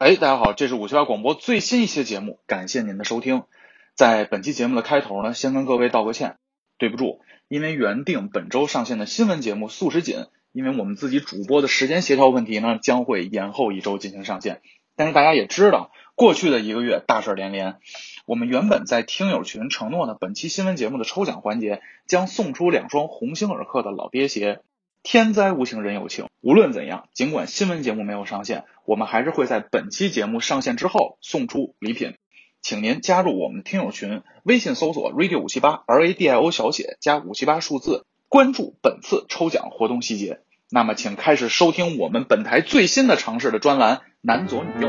哎，大家好，这是五七八广播最新一期节目，感谢您的收听。在本期节目的开头呢，先跟各位道个歉，对不住，因为原定本周上线的新闻节目素食锦，因为我们自己主播的时间协调问题呢，将会延后一周进行上线。但是大家也知道，过去的一个月大事连连，我们原本在听友群承诺呢，本期新闻节目的抽奖环节将送出两双鸿星尔克的老爹鞋。天灾无情人有情，无论怎样，尽管新闻节目没有上线，我们还是会在本期节目上线之后送出礼品，请您加入我们听友群，微信搜索 radio 五七八 R A D I O 小写加五七八数字，关注本次抽奖活动细节。那么，请开始收听我们本台最新的尝试的专栏《男左女右》。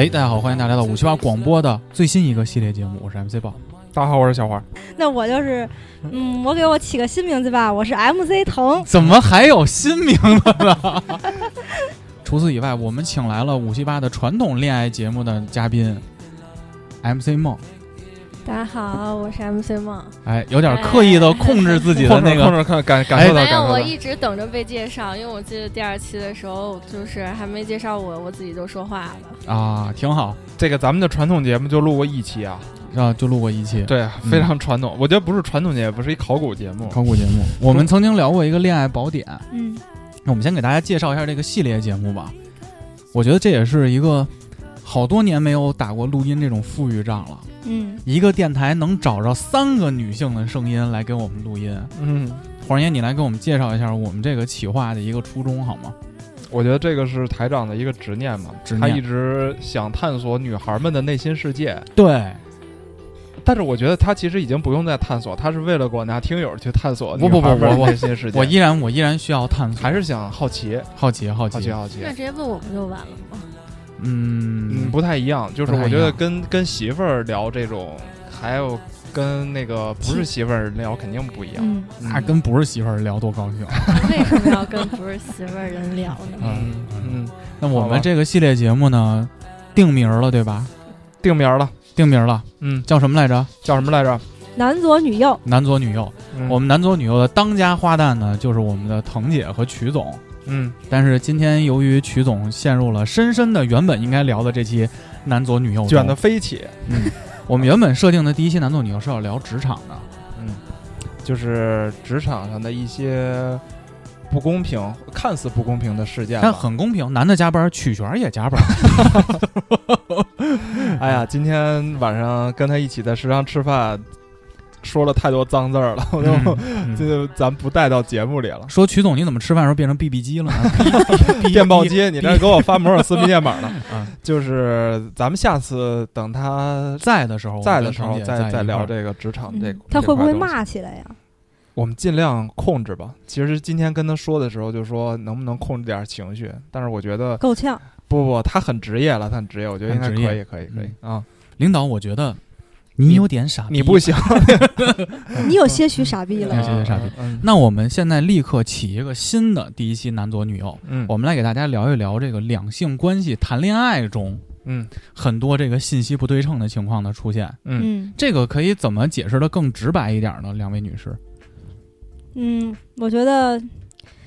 哎，大家好，欢迎大家来到五七八广播的最新一个系列节目，我是 MC 豹。大家好，我是小花。那我就是，嗯，我给我起个新名字吧，我是 MC 腾。怎么还有新名字呢？除此以外，我们请来了五七八的传统恋爱节目的嘉宾 MC 梦。大家好，我是 MC 梦。哎，有点刻意的控制自己的那个，控制看感感受到。没有，我一直等着被介绍，因为我记得第二期的时候，就是还没介绍我，我自己就说话了。啊，挺好。这个咱们的传统节目就录过一期啊，啊，就录过一期。对，非常传统。我觉得不是传统节目，不是一考古节目。考古节目，我们曾经聊过一个恋爱宝典。嗯，那我们先给大家介绍一下这个系列节目吧。我觉得这也是一个好多年没有打过录音这种富裕仗了。嗯，一个电台能找着三个女性的声音来给我们录音。嗯，黄爷，你来给我们介绍一下我们这个企划的一个初衷好吗？我觉得这个是台长的一个执念嘛，他一直想探索女孩们的内心世界。对，但是我觉得他其实已经不用再探索，他是为了广大听友去探索不不不，我内心世界。我依然我依然需要探索，还是想好奇好奇好奇好奇。那直接问我不就完了吗？嗯，不太一样，就是我觉得跟跟媳妇儿聊这种，还有跟那个不是媳妇儿聊肯定不一样。那跟不是媳妇儿聊多高兴？为什么要跟不是媳妇儿人聊呢？嗯嗯。那我们这个系列节目呢，定名了对吧？定名了，定名了。嗯，叫什么来着？叫什么来着？男左女右。男左女右。我们男左女右的当家花旦呢，就是我们的腾姐和曲总。嗯，但是今天由于曲总陷入了深深的原本应该聊的这期男左女右卷的飞起，嗯，我们原本设定的第一期男左女右是要聊职场的，嗯，就是职场上的一些不公平，看似不公平的事件，但很公平，男的加班，曲璇也加班。哎呀，今天晚上跟他一起在食堂吃饭。说了太多脏字儿了，我就这 就咱不带到节目里了。说曲总，你怎么吃饭时候变成 BB 机了？电报机，你这给我发摩尔斯密电码呢？就是咱们下次等他在的时候，在的时候再再聊这个职场这。他会不会骂起来呀？我们尽量控制吧。其实今天跟他说的时候，就说能不能控制点情绪，但是我觉得够呛。不不，他很职业了，他很职业，我觉得应该可以，可以，可以啊。领导，我觉得。你有点傻，你不行，你有些许傻逼了，有些许傻逼。那我们现在立刻起一个新的第一期男左女右，嗯，我们来给大家聊一聊这个两性关系谈恋爱中，嗯，很多这个信息不对称的情况的出现，嗯，这个可以怎么解释的更直白一点呢？两位女士，嗯，我觉得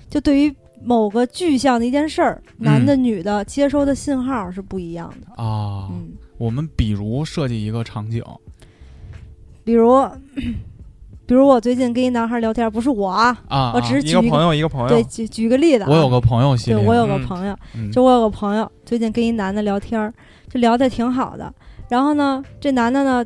就对于某个具象的一件事儿，男的女的接收的信号是不一样的啊。嗯，我们比如设计一个场景。比如，比如我最近跟一男孩聊天，不是我啊，我只是一个朋友，一个朋友。对，举举个例子，我有个朋友，对我有个朋友，就我有个朋友，最近跟一男的聊天，就聊的挺好的。然后呢，这男的呢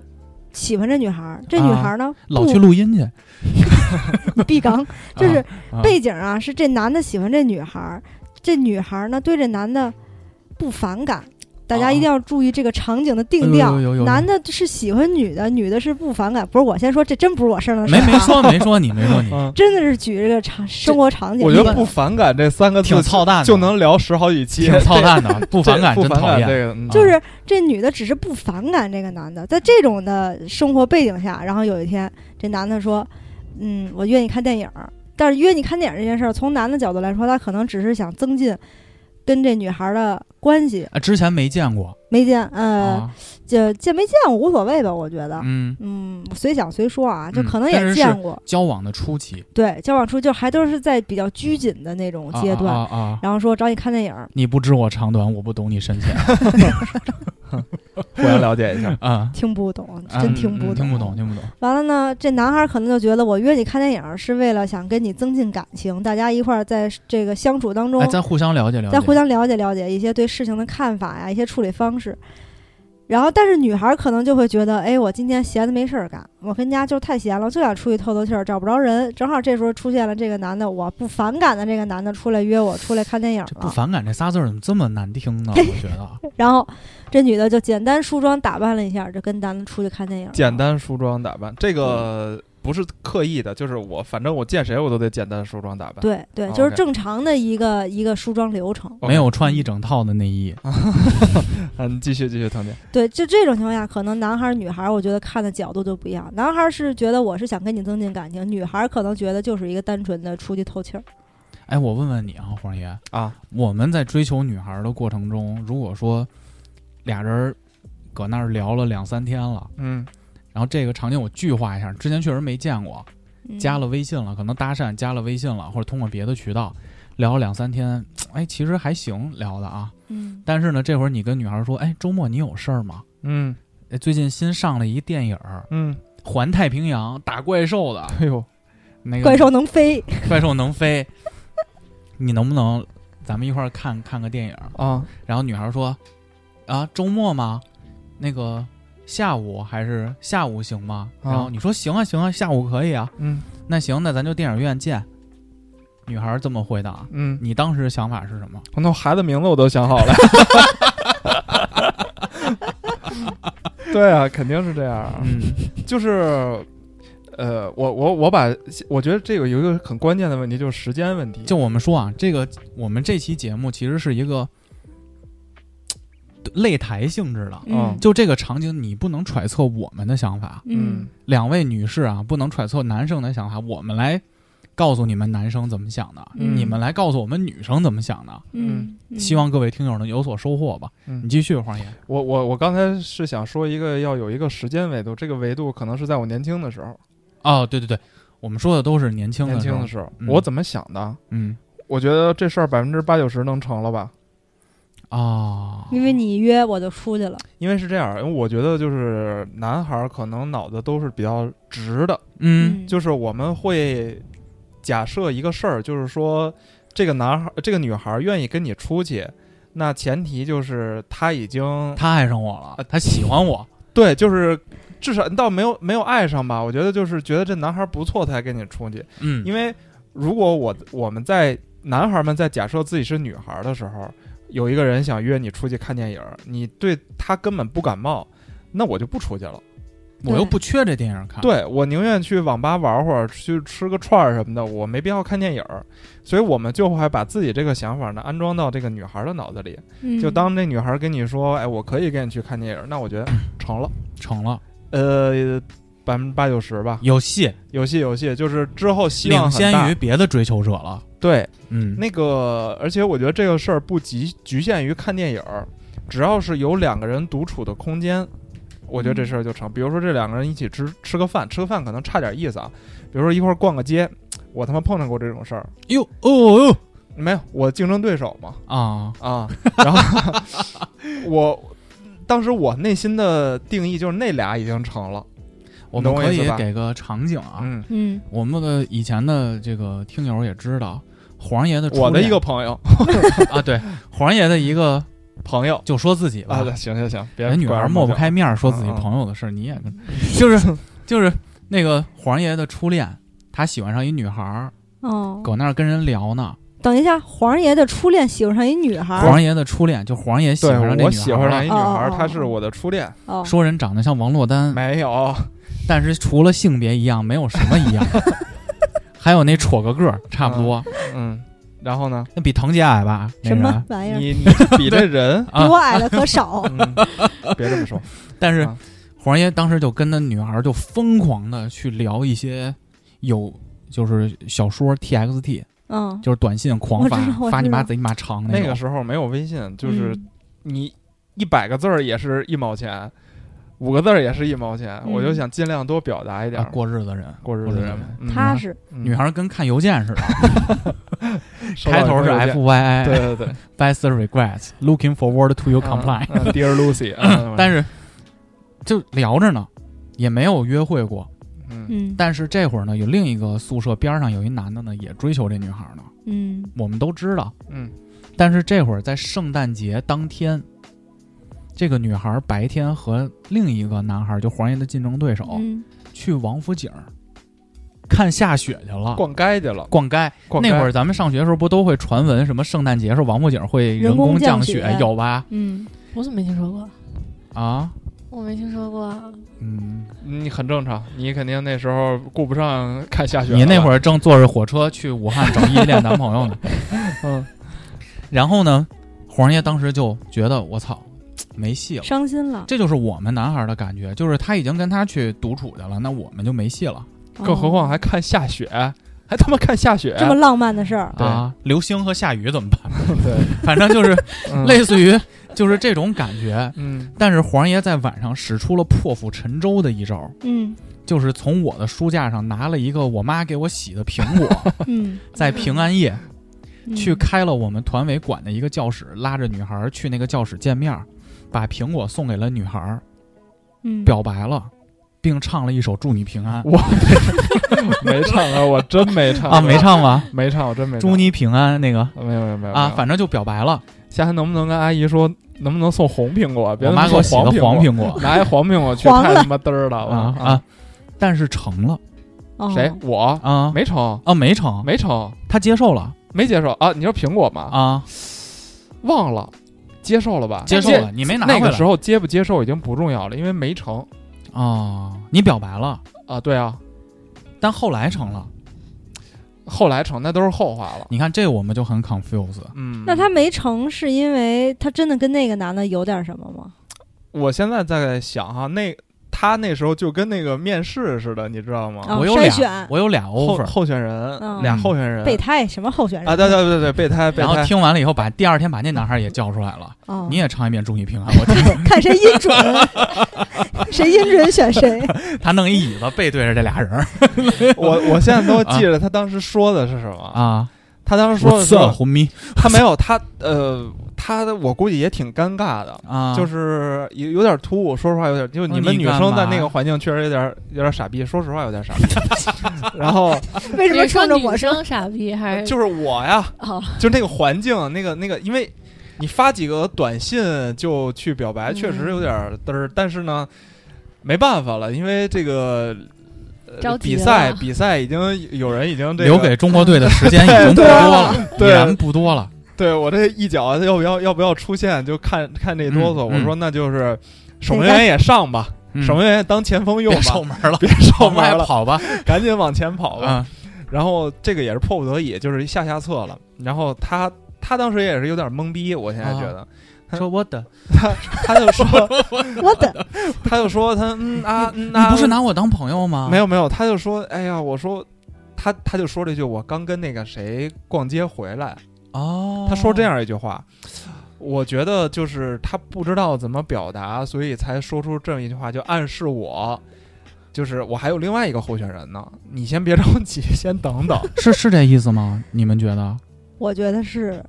喜欢这女孩，这女孩呢老去录音去，闭刚，就是背景啊，是这男的喜欢这女孩，这女孩呢对这男的不反感。大家一定要注意这个场景的定调。男的是喜欢女的，女的是不反感。不是我先说，这真不是我事儿的事。没没说没说你没说你，真的是举这个场生活场景。我觉得不反感这三个字挺操蛋，就能聊十好几期。挺操蛋的，不反感真讨厌。这个就是这女的只是不反感这个男的，在这种的生活背景下，然后有一天这男的说：“嗯，我约你看电影。”但是约你看电影这件事儿，从男的角度来说，他可能只是想增进。跟这女孩的关系。啊，之前没见过，没见，呃，就见没见过无所谓吧，我觉得，嗯。嗯，随想随说啊，就可能也见过。交往的初期，对，交往初就还都是在比较拘谨的那种阶段啊。然后说找你看电影，你不知我长短，我不懂你深浅。互相了解一下啊，听不懂，真听不懂，听不懂，听不懂。完了呢，这男孩可能就觉得我约你看电影是为了想跟你增进感情，大家一块儿在这个相处当中，再互相了解了解，再互相了解了解一些对事情的看法呀，一些处理方式。然后，但是女孩可能就会觉得，哎，我今天闲的没事儿干，我跟家就太闲了，就想出去透透气儿，找不着人。正好这时候出现了这个男的，我不反感的这个男的出来约我出来看电影了。不反感这仨字怎么这么难听呢？我觉得。然后这女的就简单梳妆打扮了一下，就跟男的出去看电影。简单梳妆打扮，这个。不是刻意的，就是我，反正我见谁我都得简单梳妆打扮。对对，就是正常的一个一个梳妆流程。没有穿一整套的内衣。嗯，继续继续，唐姐。对，就这种情况下，可能男孩女孩，我觉得看的角度就不一样。男孩是觉得我是想跟你增进感情，女孩可能觉得就是一个单纯的出去透气儿。哎，我问问你啊，黄爷啊，我们在追求女孩的过程中，如果说俩人搁那儿聊了两三天了，嗯。然后这个场景我具化一下，之前确实没见过，加了微信了，可能搭讪加了微信了，或者通过别的渠道聊了两三天，哎，其实还行聊的啊。嗯。但是呢，这会儿你跟女孩说，哎，周末你有事儿吗？嗯。哎，最近新上了一电影儿，嗯，环太平洋打怪兽的。哎呦，那个怪兽能飞，怪兽能飞，你能不能咱们一块儿看看个电影啊？然后女孩说，啊，周末吗？那个。下午还是下午行吗？然后你说行啊行啊，下午可以啊。嗯，那行，那咱就电影院见。女孩这么回答。嗯，你当时想法是什么？那孩子名字我都想好了。对啊，肯定是这样。嗯，就是，呃，我我我把，我觉得这个有一个很关键的问题，就是时间问题。就我们说啊，这个我们这期节目其实是一个。擂台性质的，嗯，就这个场景，你不能揣测我们的想法，嗯，两位女士啊，不能揣测男生的想法，我们来告诉你们男生怎么想的，你们来告诉我们女生怎么想的，嗯，希望各位听友能有所收获吧。你继续，黄爷，我我我刚才是想说一个要有一个时间维度，这个维度可能是在我年轻的时候，哦，对对对，我们说的都是年轻年轻的时候，我怎么想的？嗯，我觉得这事儿百分之八九十能成了吧。啊，因为你约我就出去了。因为是这样，因为我觉得就是男孩可能脑子都是比较直的，嗯，就是我们会假设一个事儿，就是说这个男孩、这个女孩愿意跟你出去，那前提就是他已经他爱上我了，他喜欢我，对，就是至少倒没有没有爱上吧。我觉得就是觉得这男孩不错才跟你出去，嗯，因为如果我我们在男孩们在假设自己是女孩的时候。有一个人想约你出去看电影，你对他根本不感冒，那我就不出去了。我又不缺这电影看，对我宁愿去网吧玩会儿，去吃个串儿什么的，我没必要看电影。所以我们就会把自己这个想法呢安装到这个女孩的脑子里。就当那女孩跟你说：“哎，我可以跟你去看电影。”那我觉得成了，成了。呃，百分之八九十吧，有戏，有戏，有戏。就是之后希望领先于别的追求者了。对，嗯，那个，而且我觉得这个事儿不局局限于看电影儿，只要是有两个人独处的空间，我觉得这事儿就成。比如说这两个人一起吃吃个饭，吃个饭可能差点意思啊。比如说一块儿逛个街，我他妈碰到过这种事儿。哟哦，没有，我竞争对手嘛。啊啊，然后 我当时我内心的定义就是那俩已经成了。我们可以给个场景啊，嗯嗯，我们的以前的这个听友也知道。黄爷的我的一个朋友。啊，对，黄爷的一个朋友。就说自己吧，行行行，别女孩抹不开面说自己朋友的事儿，你也就是就是那个黄爷的初恋，他喜欢上一女孩儿，哦，搁那儿跟人聊呢，等一下，皇爷的初恋喜欢上一女孩。皇爷的初恋就皇爷喜欢上这女孩。我喜欢上一女孩，她是我的初恋。说人长得像王珞丹，没有，但是除了性别一样，没有什么一样。还有那戳个个差不多。嗯，然后呢？那比藤姐矮吧？什么玩意儿？你你比这人 比我矮的可少。别这么说。但是黄爷当时就跟那女孩就疯狂的去聊一些有就是小说 TXT。嗯，就是短信狂发，发你妈贼你妈长那个时候没有微信，就是你一百个字儿也是一毛钱，五个字儿也是一毛钱，我就想尽量多表达一点。过日子人，过日子人，踏实。女孩跟看邮件似的，开头是 F Y I，对对对，Best regrets，looking forward to your comply，Dear Lucy，但是就聊着呢，也没有约会过。嗯，但是这会儿呢，有另一个宿舍边上有一男的呢，也追求这女孩呢。嗯，我们都知道。嗯，但是这会儿在圣诞节当天，这个女孩白天和另一个男孩，就黄爷的竞争对手，去王府井看下雪去了，逛街去了，逛街。那会儿咱们上学的时候不都会传闻什么圣诞节时候王府井会人工降雪，有吧？嗯，我怎么没听说过？啊？我没听说过，嗯，你很正常，你肯定那时候顾不上看下雪。你那会儿正坐着火车去武汉找异地恋男朋友呢，嗯，然后呢，黄爷当时就觉得我操，没戏了，伤心了。这就是我们男孩的感觉，就是他已经跟他去独处去了，那我们就没戏了。更何况还看下雪，还他妈看下雪，这么浪漫的事儿。啊！流星和下雨怎么办？对，反正就是类似于。就是这种感觉，嗯，但是黄爷在晚上使出了破釜沉舟的一招，嗯，就是从我的书架上拿了一个我妈给我洗的苹果，嗯，在平安夜去开了我们团委管的一个教室，拉着女孩去那个教室见面，把苹果送给了女孩，嗯，表白了，并唱了一首祝你平安。我 没唱啊，我真没唱啊，没唱吗？没唱，我真没。祝你平安那个，没有没有没有啊，反正就表白了。下次能不能跟阿姨说？能不能送红苹果？别妈给我洗个黄苹果，拿一黄苹果去太他妈嘚儿了啊啊！但是成了，谁？我啊，没成啊，没成，没成，他接受了，没接受啊？你说苹果吗？啊，忘了，接受了吧？接受了，你没拿那个时候接不接受已经不重要了，因为没成啊。你表白了啊？对啊，但后来成了。后来成，那都是后话了。你看这个，我们就很 confused。嗯，那他没成，是因为他真的跟那个男的有点什么吗？我现在在想哈，那。他那时候就跟那个面试似的，你知道吗？我有俩，我有俩 offer 候选人，俩候选人，备胎什么候选人啊？对对对对，备胎。然后听完了以后，把第二天把那男孩也叫出来了。你也唱一遍祝你平安，我听。看谁音准，谁音准选谁。他弄一椅子背对着这俩人。我我现在都记着他当时说的是什么啊？他当时说的是他没有他呃，他的我估计也挺尴尬的啊，就是有有点突兀，说实话有点，就你们女生在那个环境确实有点有点傻逼，说实话有点傻逼。然后为什么冲着我生傻逼还是就是我呀？哦，就那个环境，那个那个，因为你发几个短信就去表白，确实有点嘚儿，但是呢，没办法了，因为这个。比赛比赛已经有人已经留给中国队的时间已经不多了，对，不多了。对我这一脚要不要要不要出现，就看看这哆嗦。我说那就是守门员也上吧，守门员当前锋用吧，守门了，别守门了，跑吧，赶紧往前跑吧。然后这个也是迫不得已，就是下下策了。然后他他当时也是有点懵逼，我现在觉得。他说我的，他他就说我的，他就说 他嗯啊，你不是拿我当朋友吗？没有没有，他就说哎呀，我说他他就说了一句，我刚跟那个谁逛街回来哦，他说这样一句话，我觉得就是他不知道怎么表达，所以才说出这么一句话，就暗示我，就是我还有另外一个候选人呢，你先别着急，先等等，是是这意思吗？你们觉得？我觉得是。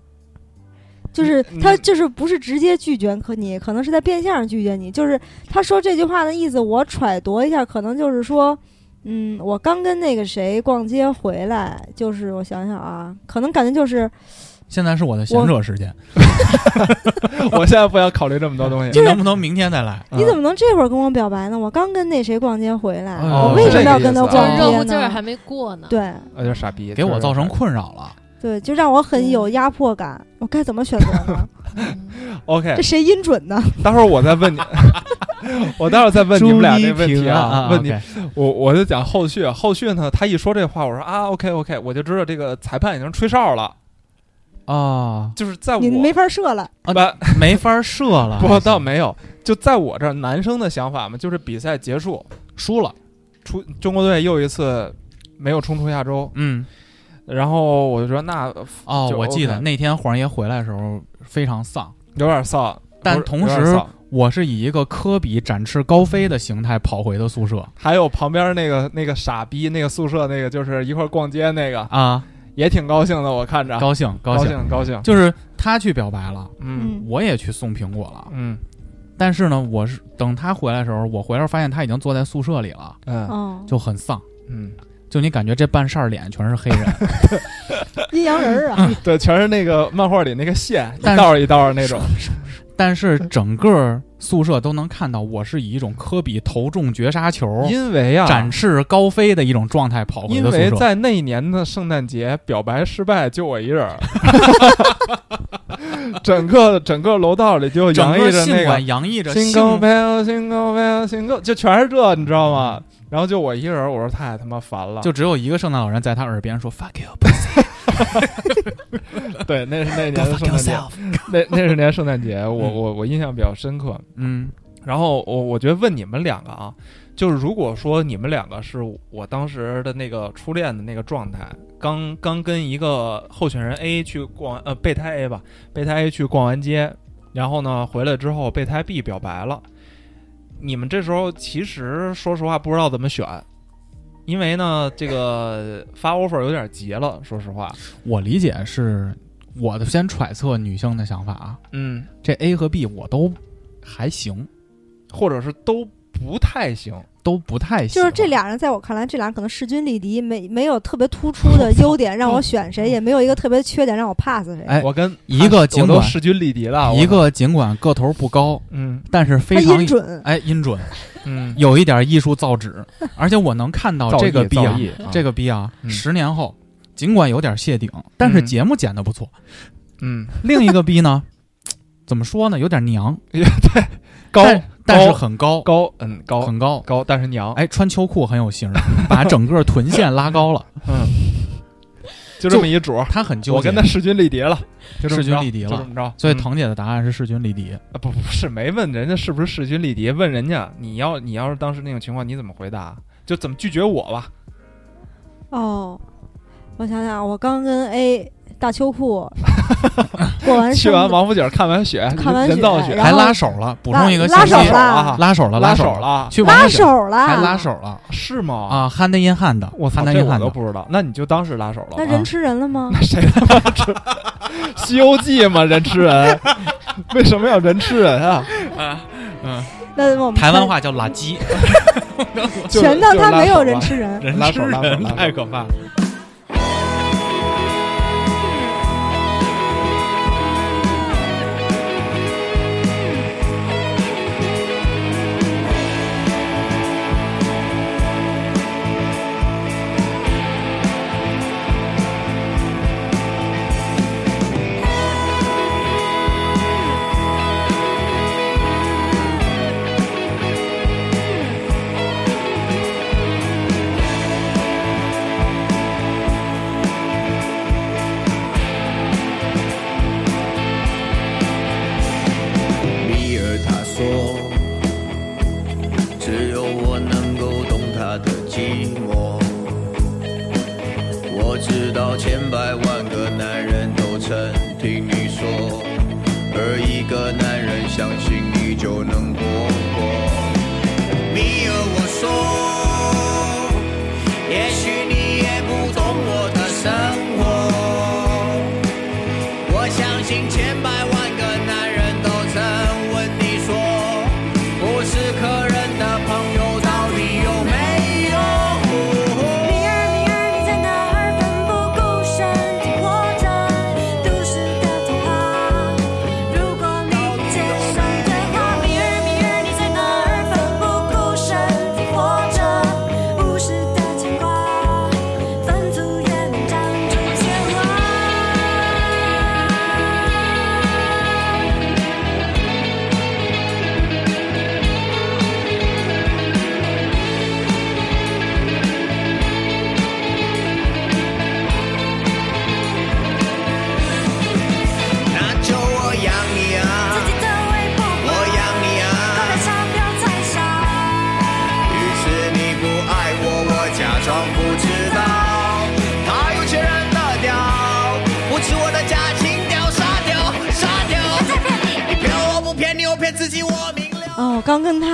就是他，就是不是直接拒绝可你，可能是在变相拒绝你。就是他说这句话的意思，我揣度一下，可能就是说，嗯，我刚跟那个谁逛街回来，就是我想想啊，可能感觉就是现在是我的闲者时间，我现在不要考虑这么多东西，你能不能明天再来？你怎么能这会儿跟我表白呢？我刚跟那谁逛街回来，我为什么要跟他逛街呢？任务劲儿还没过呢。对，有点傻逼，给我造成困扰了。对，就让我很有压迫感。我该怎么选择呢？OK，这谁音准呢？待会儿我再问你，我待会儿再问你们俩这问题啊。问你，我我就讲后续。后续呢，他一说这话，我说啊，OK OK，我就知道这个裁判已经吹哨了啊，就是在我你没法射了，不 没法射了。不，倒没有，就在我这儿，男生的想法嘛，就是比赛结束输了，出中国队又一次没有冲出亚洲。嗯。然后我就说那哦，我记得那天黄爷回来的时候非常丧，有点丧。但同时，我是以一个科比展翅高飞的形态跑回的宿舍。还有旁边那个那个傻逼，那个宿舍那个就是一块逛街那个啊，也挺高兴的。我看着高兴高兴高兴，就是他去表白了，嗯，我也去送苹果了，嗯。但是呢，我是等他回来的时候，我回来发现他已经坐在宿舍里了，嗯，就很丧，嗯。就你感觉这半扇脸全是黑人，阴阳人啊！对，全是那个漫画里那个线，一道一道那种。但是整个宿舍都能看到，我是以一种科比投中绝杀球，因为啊，展翅高飞的一种状态跑回的宿舍。因为在那一年的圣诞节表白失败，就我一人。整个整个楼道里就洋溢着那个，洋溢着新高飞，新高飞，新高，就全是这，你知道吗？然后就我一个人，我说太他妈烦了，就只有一个圣诞老人在他耳边说 “fuck you”。对，那是那年的圣诞节，那那是年圣诞节，我我我印象比较深刻。嗯，然后我我觉得问你们两个啊，就是如果说你们两个是我当时的那个初恋的那个状态，刚刚跟一个候选人 A 去逛呃备胎 A 吧，备胎 A 去逛完街，然后呢回来之后备胎 B 表白了。你们这时候其实说实话不知道怎么选，因为呢，这个发 offer 有点急了。说实话，我理解是我的先揣测女性的想法啊。嗯，这 A 和 B 我都还行，或者是都不太行。都不太行，就是这俩人，在我看来，这俩可能势均力敌，没没有特别突出的优点 让我选谁，也没有一个特别缺点让我 pass 谁。哎，我跟一个尽管势均力敌了，一个尽管个头不高，嗯，但是非常音准，哎，音准，嗯，有一点艺术造纸，而且我能看到这个逼啊，这个逼啊，十年后尽管有点谢顶，但是节目剪的不错，嗯，另一个逼呢，怎么说呢，有点娘，对，高。但是很高高，嗯，高很高高，但是娘，哎，穿秋裤很有型，把 整个臀线拉高了，嗯，就这么一主，他很纠结，我跟他势均力敌了，势均力敌了，怎么着？所以腾姐的答案是势均力敌啊，不不是，没问人家是不是势均力敌，问人家你要你要是当时那种情况你怎么回答？就怎么拒绝我吧？哦，我想想，我刚跟 A。大秋裤，过完去完王府井看完雪，看完人造雪，还拉手了。补充一个拉手了，拉手了，拉手了，去拉手了，还拉手了，是吗？啊，hand in hand，我操，这我都不知道。那你就当是拉手了。那人吃人了吗？那谁他妈吃？西游记吗？人吃人？为什么要人吃人啊？啊，嗯，那我们台湾话叫垃圾。全当他没有人吃人，人吃人太可怕了。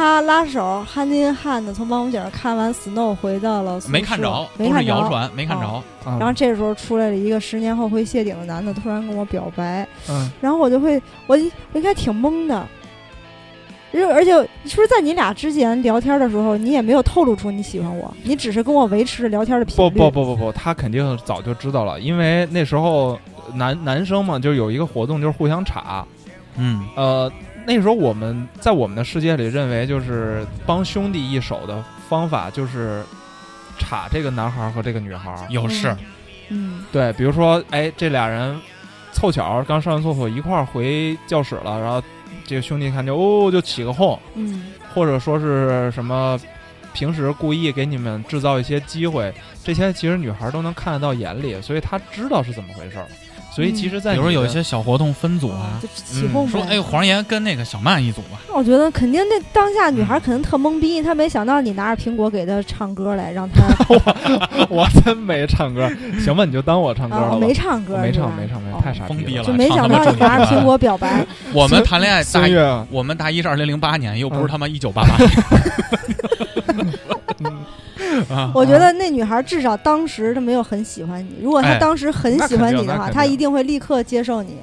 他拉手憨金汉的从王府井看完 Snow 回到了没看着，没看着，谣传，没看着。然后这时候出来了一个十年后会谢顶的男的，突然跟我表白，嗯，然后我就会，我我应该挺懵的。而且，是不是在你俩之前聊天的时候，你也没有透露出你喜欢我，你只是跟我维持着聊天的频率？不不不不不，他肯定早就知道了，因为那时候男男生嘛，就有一个活动，就是互相插。嗯，呃，那时候我们在我们的世界里认为，就是帮兄弟一手的方法，就是插这个男孩和这个女孩有事。嗯，对，比如说，哎，这俩人凑巧刚上完厕所一块儿回教室了，然后。这个兄弟看见哦，就起个哄，嗯，或者说是什么，平时故意给你们制造一些机会，这些其实女孩都能看得到眼里，所以她知道是怎么回事儿。所以其实，在比如有一些小活动分组啊，起哄说哎，黄岩跟那个小曼一组吧。我觉得肯定那当下女孩肯定特懵逼，她没想到你拿着苹果给她唱歌来，让她。我真没唱歌，行吧，你就当我唱歌了。没唱歌，没唱，没唱，没太傻逼了。就没想到你拿着苹果表白。我们谈恋爱大一，我们大一是二零零八年，又不是他妈一九八八年。我觉得那女孩至少当时她没有很喜欢你。如果她当时很喜欢你的话，她一定会立刻接受你。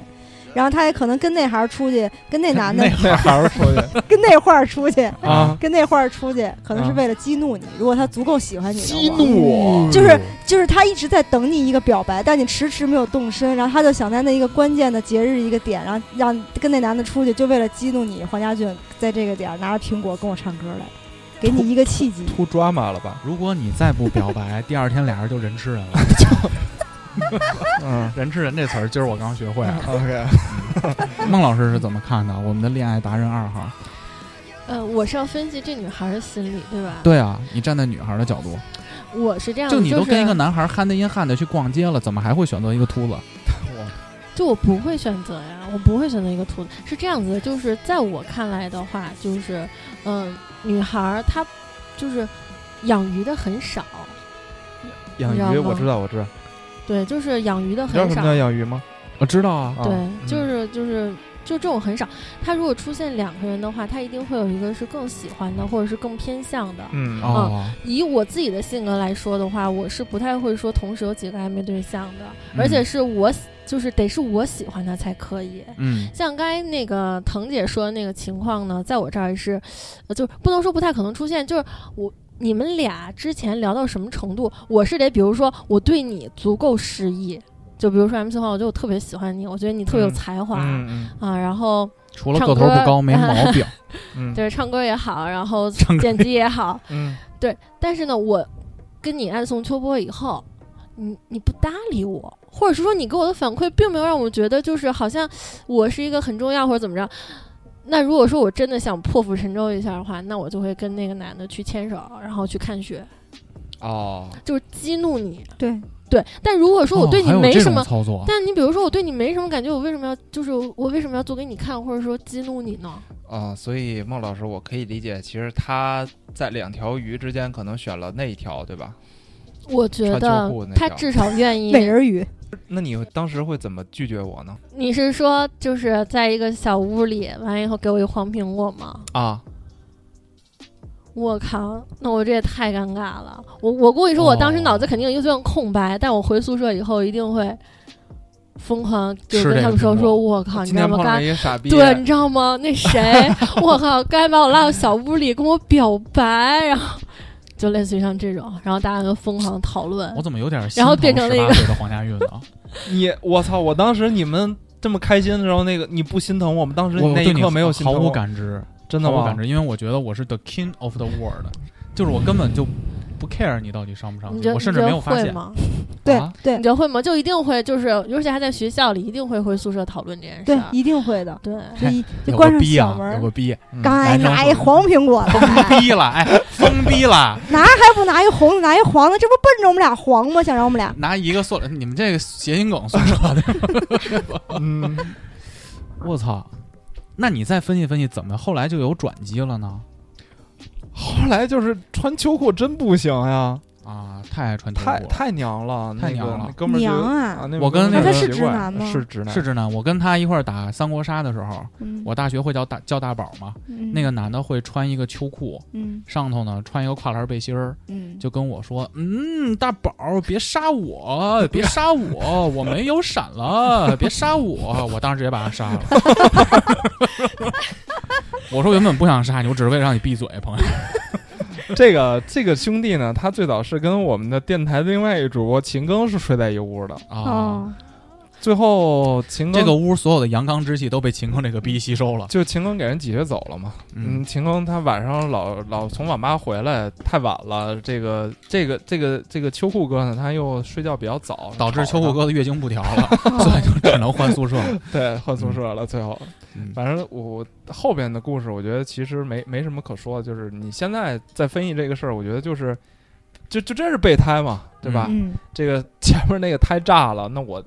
然后她也可能跟那孩儿出去，跟那男的那孩儿出去，跟那画儿出去啊，跟那画儿出去，可能是为了激怒你。如果他足够喜欢你，激怒我，就是就是他一直在等你一个表白，但你迟迟没有动身，然后他就想在那一个关键的节日一个点，然后让跟那男的出去，就为了激怒你。黄家俊在这个点拿着苹果跟我唱歌来。给你一个契机，出 drama 了吧？如果你再不表白，第二天俩人就人吃人了。嗯，人吃人这词儿，今儿我刚学会。OK，孟老师是怎么看的？我们的恋爱达人二号。呃，我是要分析这女孩的心理，对吧？对啊，你站在女孩的角度。我是这样，就你都跟一个男孩憨的阴汉的去逛街了，怎么还会选择一个秃子？就我不会选择呀，我不会选择一个秃子。是这样子的，就是在我看来的话，就是嗯。女孩儿她就是养鱼的很少，养鱼我知道我知道，对，就是养鱼的很少。知道什么叫养鱼吗？我知道啊，对，就是就是就这种很少。他如果出现两个人的话，他一定会有一个是更喜欢的，或者是更偏向的。嗯哦，以我自己的性格来说的话，我是不太会说同时有几个暧昧对象的，而且是我。就是得是我喜欢他才可以。嗯，像刚才那个腾姐说的那个情况呢，在我这儿是，就不能说不太可能出现。就是我你们俩之前聊到什么程度，我是得比如说我对你足够失意，就比如说 M 四号，我觉得我特别喜欢你，我觉得你特别有才华啊，然后除了个头不高没毛病，对，唱歌也好，然后 剪辑也好，嗯，对。但是呢，我跟你暗送秋波以后，你你不搭理我。或者是说你给我的反馈并没有让我觉得就是好像我是一个很重要或者怎么着，那如果说我真的想破釜沉舟一下的话，那我就会跟那个男的去牵手，然后去看雪。哦，就是激怒你。对对，但如果说我对你没什么操作，但你比如说我对你没什么感觉，我为什么要就是我为什么要做给你看，或者说激怒你呢？啊，所以孟老师，我可以理解，其实他在两条鱼之间可能选了那一条，对吧？我觉得他至少愿意美人鱼。那你当时会怎么拒绝我呢？你是说就是在一个小屋里，完以后给我一黄苹果吗？啊！我靠，那我这也太尴尬了。我我跟你说，我当时脑子肯定一片空白，但我回宿舍以后一定会疯狂就跟他们说说，我靠，你知道吗？刚对，你知道吗？那谁，我靠，刚才把我拉到小屋里跟我表白，然后。就类似于像这种，然后大家就疯狂讨论。我怎么有点然后变成那个黄家韵了？你我操！我当时你们这么开心的时候，那个你不心疼我们？当时那一刻没有毫无感知，真的毫无感知，因为我觉得我是 the king of the world，就是我根本就。不 care 你到底上不上去，我甚至没有发现。对对，你觉得会吗？就一定会，就是尤其还在学校里，一定会回宿舍讨论这件事。对，一定会的。对，就关上小门。有个逼，刚才拿一黄苹果，疯逼了，哎，疯逼了！拿还不拿一红的，拿一黄的，这不奔着我们俩黄吗？想让我们俩拿一个算了，你们这个谐音梗算啥的。嗯，我操！那你再分析分析，怎么后来就有转机了呢？后来就是穿秋裤真不行呀，啊，太爱穿太太娘了，太娘了，哥们娘啊！我跟那个是直男吗？是直男，是直男。我跟他一块儿打三国杀的时候，我大学会叫大叫大宝嘛，那个男的会穿一个秋裤，上头呢穿一个跨栏背心儿，就跟我说：“嗯，大宝，别杀我，别杀我，我没有闪了，别杀我。”我当时直接把他杀了。我说原本不想杀你，我只是为了让你闭嘴，朋友。这个这个兄弟呢，他最早是跟我们的电台的另外一主播秦庚是睡在一屋的啊。最后秦庚这个屋所有的阳刚之气都被秦庚这个逼吸收了，就秦庚给人挤兑走了嘛。嗯，秦庚他晚上老老从网吧回来太晚了，这个这个这个这个秋裤哥呢，他又睡觉比较早，导致秋裤哥的月经不调了，所以就只能换宿舍。对，换宿舍了。最后，反正我后边的故事，我觉得其实没没什么可说的，就是你现在在分析这个事儿，我觉得就是就就真是备胎嘛，对吧？这个前面那个胎炸了，那我。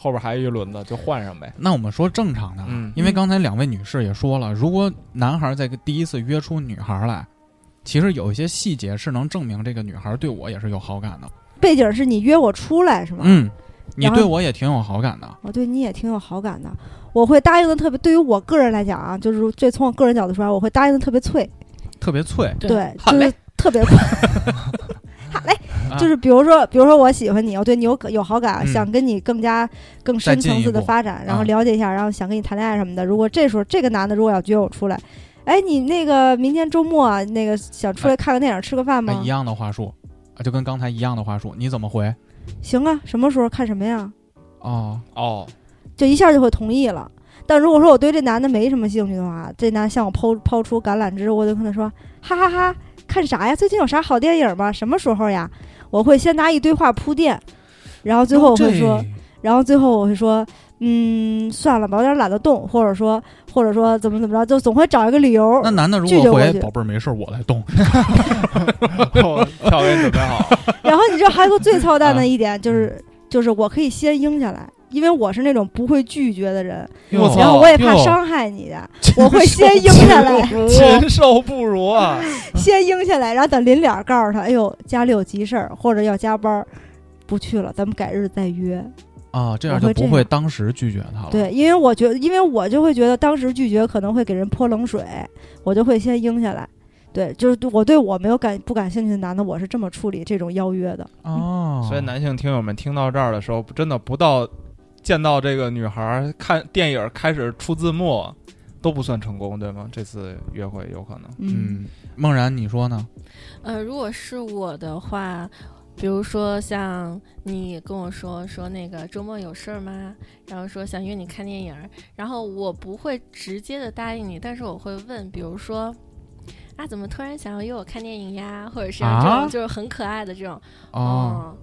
后边还有一轮子，就换上呗。那我们说正常的，因为刚才两位女士也说了，如果男孩在第一次约出女孩来，其实有一些细节是能证明这个女孩对我也是有好感的。背景是你约我出来是吗？嗯，你对我也挺有好感的。我对你也挺有好感的，我会答应的特别。对于我个人来讲啊，就是这从我个人角度说，我会答应的特别脆，特别脆。对，就是特别快。好嘞，就是比如说，比如说我喜欢你，我对你有有好感，想跟你更加更深层次的发展，然后了解一下，然后想跟你谈恋爱什么的。如果这时候这个男的如果要约我出来，哎，你那个明天周末那个想出来看个电影吃个饭吗？一样的话术啊，就跟刚才一样的话术，你怎么回？行啊，什么时候看什么呀？哦哦，就一下就会同意了。但如果说我对这男的没什么兴趣的话，这男向我抛抛出橄榄枝，我就跟他说，哈哈哈。看啥呀？最近有啥好电影吗？什么时候呀？我会先拿一堆话铺垫，然后最后我会说，然后最后我会说，嗯，算了吧，我有点懒得动，或者说，或者说怎么怎么着，就总会找一个理由。那男的如果回，宝贝儿没事，我来动，票给你准备好。然后你知道还有个最操蛋的一点就是，就是我可以先应下来。因为我是那种不会拒绝的人，然后我也怕伤害你的，我会先应下来。禽兽不如啊！先应下来，然后等临了告诉他：“哎呦，家里有急事儿，或者要加班，不去了，咱们改日再约。”啊，这样就不会当时拒绝他了。对，因为我觉得，因为我就会觉得当时拒绝可能会给人泼冷水，我就会先应下来。对，就是我对我没有感不感兴趣的男的，我是这么处理这种邀约的。哦，所以男性听友们听到这儿的时候，真的不到。见到这个女孩看电影开始出字幕，都不算成功，对吗？这次约会有可能。嗯，梦然，你说呢？呃，如果是我的话，比如说像你跟我说说那个周末有事儿吗？然后说想约你看电影，然后我不会直接的答应你，但是我会问，比如说啊，怎么突然想要约我看电影呀？或者是这种就是很可爱的这种哦。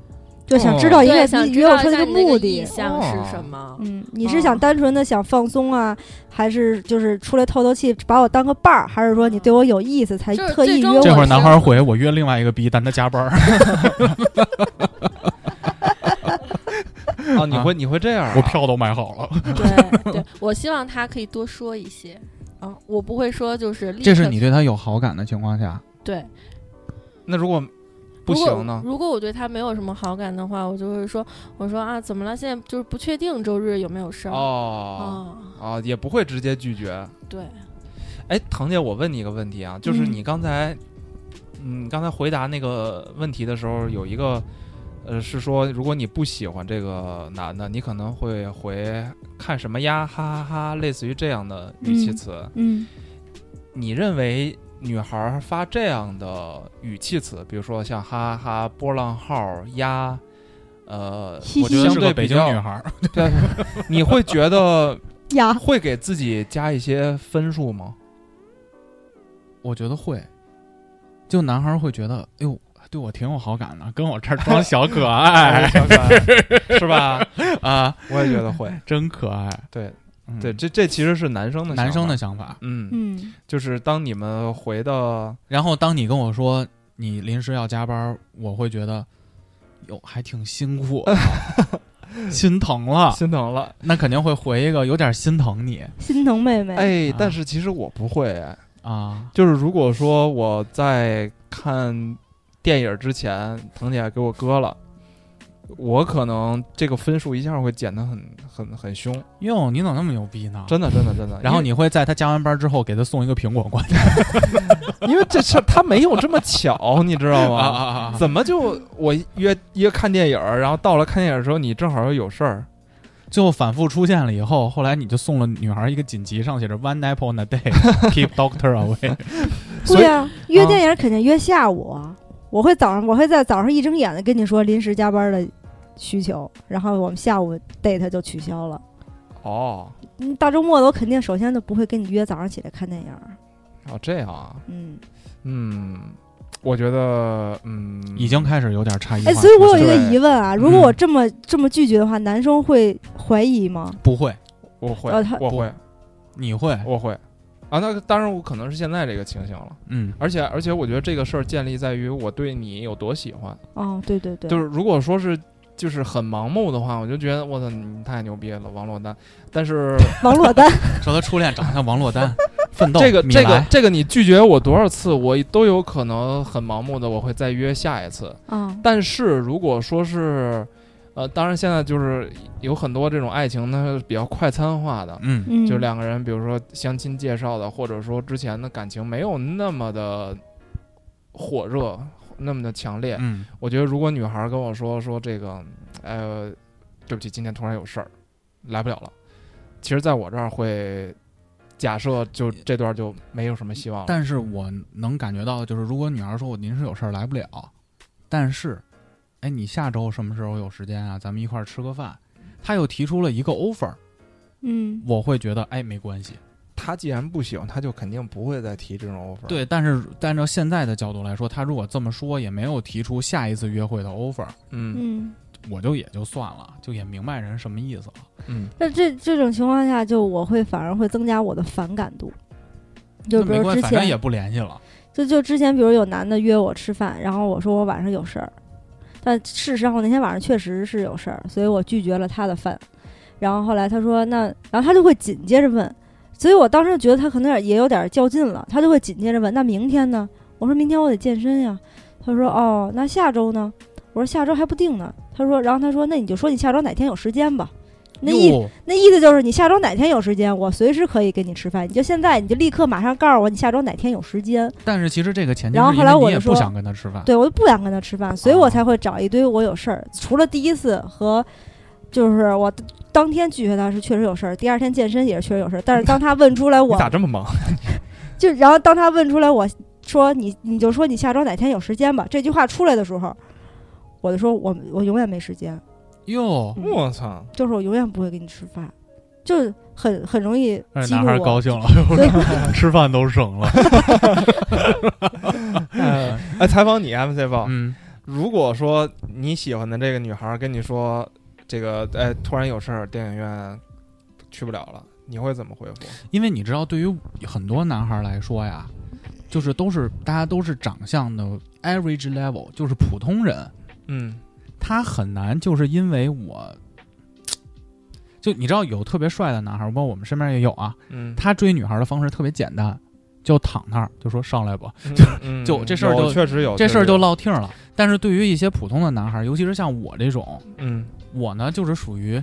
就想知道一个你约我出来的目的是什么？嗯，你是想单纯的想放松啊，还是就是出来透透气，把我当个伴儿，还是说你对我有意思才特意约我？这会儿男孩回我约另外一个逼，但他加班。啊，你会你会这样？我票都买好了。对对，我希望他可以多说一些啊，我不会说就是这是你对他有好感的情况下。对，那如果。不行呢。如果我对他没有什么好感的话，我就会说：“我说啊，怎么了？现在就是不确定周日有没有事儿哦啊，也不会直接拒绝。对，哎，腾姐，我问你一个问题啊，就是你刚才，嗯，刚才回答那个问题的时候，有一个，呃，是说如果你不喜欢这个男的，你可能会回看什么呀？哈哈哈，类似于这样的语气词。嗯，你认为？女孩发这样的语气词，比如说像哈哈波浪号呀，呃，我觉得是个北京女孩。对，你会觉得 呀，会给自己加一些分数吗？我觉得会，就男孩会觉得，哎呦，对我挺有好感的，跟我这儿装小可爱，是吧？啊，我也觉得会，真可爱。对。对，这这其实是男生的男生的想法，嗯。嗯，就是当你们回到，然后当你跟我说你临时要加班，我会觉得哟还挺辛苦，心疼了，心疼了，那肯定会回一个有点心疼你，心疼妹妹。哎，但是其实我不会啊，就是如果说我在看电影之前，腾姐给我割了。我可能这个分数一下会减得很很很凶哟，你怎么那么牛逼呢？真的真的真的。然后你会在他加完班之后给他送一个苹果过去，因为这事他没有这么巧，你知道吗？怎么就我约约看电影，然后到了看电影的时候，你正好又有事儿，最后反复出现了以后，后来你就送了女孩一个锦旗，上写着 One apple in a day, keep doctor away。对呀，约电影肯定约下午。我会早上，我会在早上一睁眼的跟你说临时加班的需求，然后我们下午 date 就取消了。哦，大周末的我肯定首先都不会跟你约早上起来看电影。哦，这样啊。嗯嗯，我觉得嗯已经开始有点差异。哎，所以我有一个疑问啊，如果我这么这么拒绝的话，男生会怀疑吗？不会，我会，我会，你会，我会。啊，那当然，我可能是现在这个情形了。嗯，而且而且，我觉得这个事儿建立在于我对你有多喜欢。哦，对对对，就是如果说是就是很盲目的话，我就觉得我操，你太牛逼了，王珞丹。但是 王珞丹 说他初恋长得像王珞丹，奋斗这个这个这个你拒绝我多少次，我都有可能很盲目的，我会再约下一次。嗯，但是如果说是。呃，当然，现在就是有很多这种爱情呢，比较快餐化的，嗯，就两个人，比如说相亲介绍的，或者说之前的感情没有那么的火热，那么的强烈。嗯，我觉得如果女孩跟我说说这个，呃，对不起，今天突然有事儿，来不了了。其实，在我这儿会假设就这段就没有什么希望。但是我能感觉到，就是如果女孩说我临时有事儿来不了，但是。哎，你下周什么时候有时间啊？咱们一块儿吃个饭。他又提出了一个 offer，嗯，我会觉得哎没关系。他既然不喜欢，他就肯定不会再提这种 offer。对，但是按照现在的角度来说，他如果这么说，也没有提出下一次约会的 offer，嗯，我就也就算了，就也明白人什么意思了。嗯，那这这种情况下，就我会反而会增加我的反感度。就比如之前也不联系了。就就之前，比如有男的约我吃饭，然后我说我晚上有事儿。但事实上，我那天晚上确实是有事儿，所以我拒绝了他的饭。然后后来他说那，然后他就会紧接着问，所以我当时觉得他可能也有点较劲了。他就会紧接着问，那明天呢？我说明天我得健身呀。他说哦，那下周呢？我说下周还不定呢。他说，然后他说那你就说你下周哪天有时间吧。那意那意思就是你下周哪天有时间，我随时可以跟你吃饭。你就现在，你就立刻马上告诉我你下周哪天有时间。但是其实这个前提，然后后来我也不想跟他吃饭，对我就不想跟他吃饭，所以我才会找一堆我有事儿。除了第一次和，就是我当天拒绝他是确实有事儿，第二天健身也是确实有事儿。但是当他问出来 我咋这么忙，就然后当他问出来我说你你就说你下周哪天有时间吧，这句话出来的时候，我就说我我永远没时间。哟，我操！就是我永远不会跟你吃饭，就是很很容易激怒我。高兴了，吃饭都省了。哎，采访你，MC 报。嗯，如果说你喜欢的这个女孩跟你说这个，哎，突然有事儿，电影院去不了了，你会怎么回复？因为你知道，对于很多男孩来说呀，就是都是大家都是长相的 average level，就是普通人。嗯。他很难，就是因为我，就你知道有特别帅的男孩，包括我们身边也有啊。嗯，他追女孩的方式特别简单，就躺那儿，就说上来吧，就就这事儿就确实有这事儿就落听了。但是对于一些普通的男孩，尤其是像我这种，嗯，我呢就是属于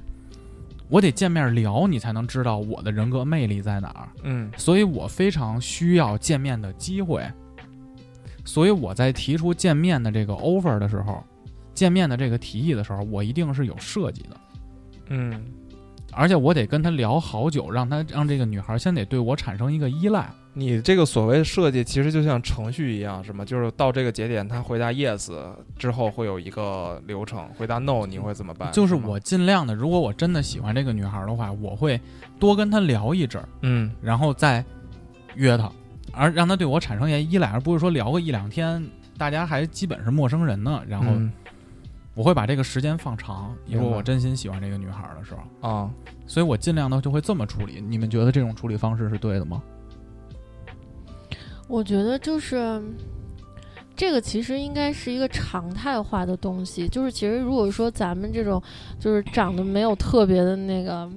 我得见面聊，你才能知道我的人格魅力在哪儿。嗯，所以我非常需要见面的机会，所以我在提出见面的这个 offer 的时候。见面的这个提议的时候，我一定是有设计的，嗯，而且我得跟他聊好久，让他让这个女孩先得对我产生一个依赖。你这个所谓设计，其实就像程序一样，是吗？就是到这个节点，他回答 yes 之后会有一个流程，回答 no 你会怎么办？就是我尽量的，如果我真的喜欢这个女孩的话，我会多跟她聊一阵儿，嗯，然后再约她，而让她对我产生一些依赖，而不是说聊个一两天，大家还基本是陌生人呢，然后。我会把这个时间放长，如果我真心喜欢这个女孩的时候啊，所以我尽量的就会这么处理。你们觉得这种处理方式是对的吗？我觉得就是这个，其实应该是一个常态化的东西。就是其实如果说咱们这种就是长得没有特别的那个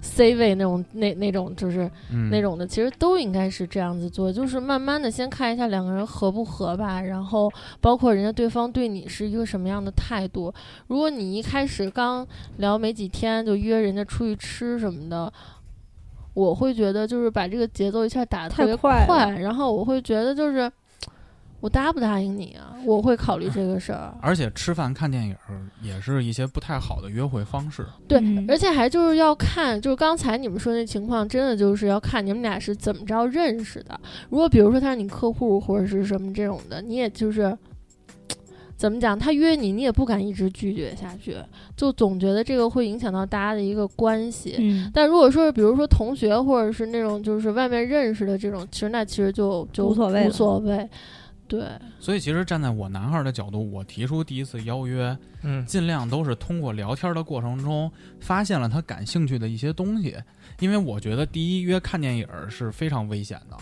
C 位那种那那种就是那种的，其实都应该是这样子做，就是慢慢的先看一下两个人合不合吧，然后包括人家对方对你是一个什么样的态度。如果你一开始刚聊没几天就约人家出去吃什么的，我会觉得就是把这个节奏一下打得特别快，然后我会觉得就是。我答不答应你啊？我会考虑这个事儿。而且吃饭看电影也是一些不太好的约会方式。对，而且还就是要看，就是刚才你们说那情况，真的就是要看你们俩是怎么着认识的。如果比如说他是你客户或者是什么这种的，你也就是怎么讲，他约你，你也不敢一直拒绝下去，就总觉得这个会影响到大家的一个关系。嗯。但如果说是比如说同学或者是那种就是外面认识的这种，其实那其实就就无所谓，无所谓。对，所以其实站在我男孩的角度，我提出第一次邀约，嗯，尽量都是通过聊天的过程中发现了他感兴趣的一些东西，因为我觉得第一约看电影是非常危险的，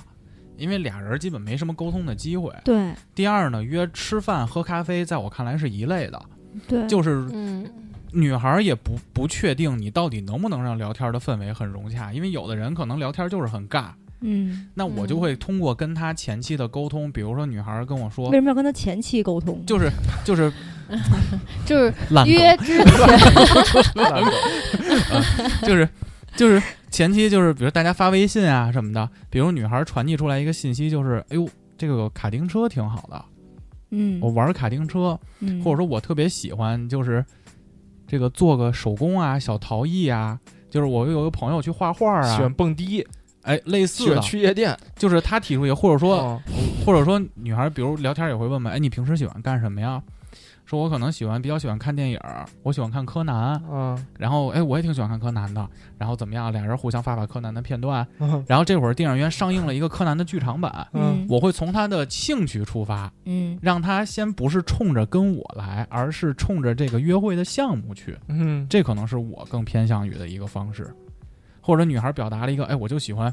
因为俩人基本没什么沟通的机会。对。第二呢，约吃饭喝咖啡，在我看来是一类的，对，就是女孩也不不确定你到底能不能让聊天的氛围很融洽，因为有的人可能聊天就是很尬。嗯，那我就会通过跟他前期的沟通，比如说女孩跟我说，为什么要跟他前期沟通？就是 就是 就是 约之前，就是就是前期就是比如大家发微信啊什么的，比如女孩传递出来一个信息，就是哎呦这个卡丁车挺好的，嗯，我玩卡丁车，嗯，或者说我特别喜欢就是这个做个手工啊小陶艺啊，就是我有个朋友去画画啊，喜欢蹦迪。哎，类似的。去夜店，就是他提出去，或者说，或者说女孩，比如聊天也会问嘛，哎，你平时喜欢干什么呀？说我可能喜欢比较喜欢看电影，我喜欢看柯南，嗯，然后哎，我也挺喜欢看柯南的，然后怎么样？俩人互相发发柯南的片段，然后这会儿电影院上映了一个柯南的剧场版，嗯，我会从他的兴趣出发，嗯，让他先不是冲着跟我来，而是冲着这个约会的项目去，嗯，这可能是我更偏向于的一个方式。或者女孩表达了一个，哎，我就喜欢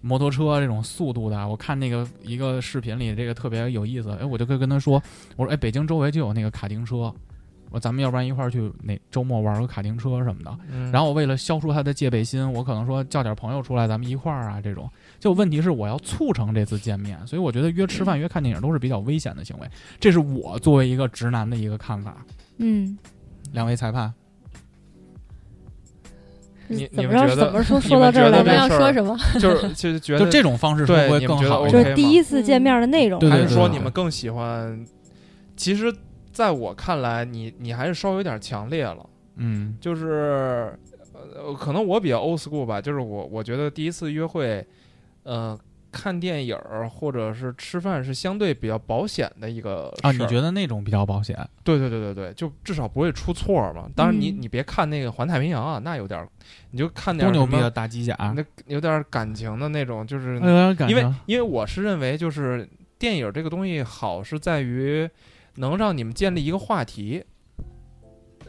摩托车这种速度的。我看那个一个视频里，这个特别有意思。哎，我就可以跟她说，我说，哎，北京周围就有那个卡丁车，我咱们要不然一块儿去那周末玩个卡丁车什么的。然后我为了消除她的戒备心，我可能说叫点朋友出来，咱们一块儿啊。这种就问题是我要促成这次见面，所以我觉得约吃饭、约看电影都是比较危险的行为。这是我作为一个直男的一个看法。嗯，两位裁判。你怎么着？怎么说？说到这儿了？我们要说什么？就是 就觉得就这种方式会更好，就是第一次见面的内容，还是说你们更喜欢？其实，在我看来，你你还是稍微有点强烈了。嗯，就是呃，可能我比较 old school 吧，就是我我觉得第一次约会，呃。看电影儿或者是吃饭是相对比较保险的一个啊，你觉得那种比较保险？对对对对对，就至少不会出错嘛。当然，你你别看那个环太平洋啊，那有点，你就看点多牛逼的大机甲，那有点感情的那种，就是有点感因为因为我是认为，就是电影这个东西好是在于能让你们建立一个话题。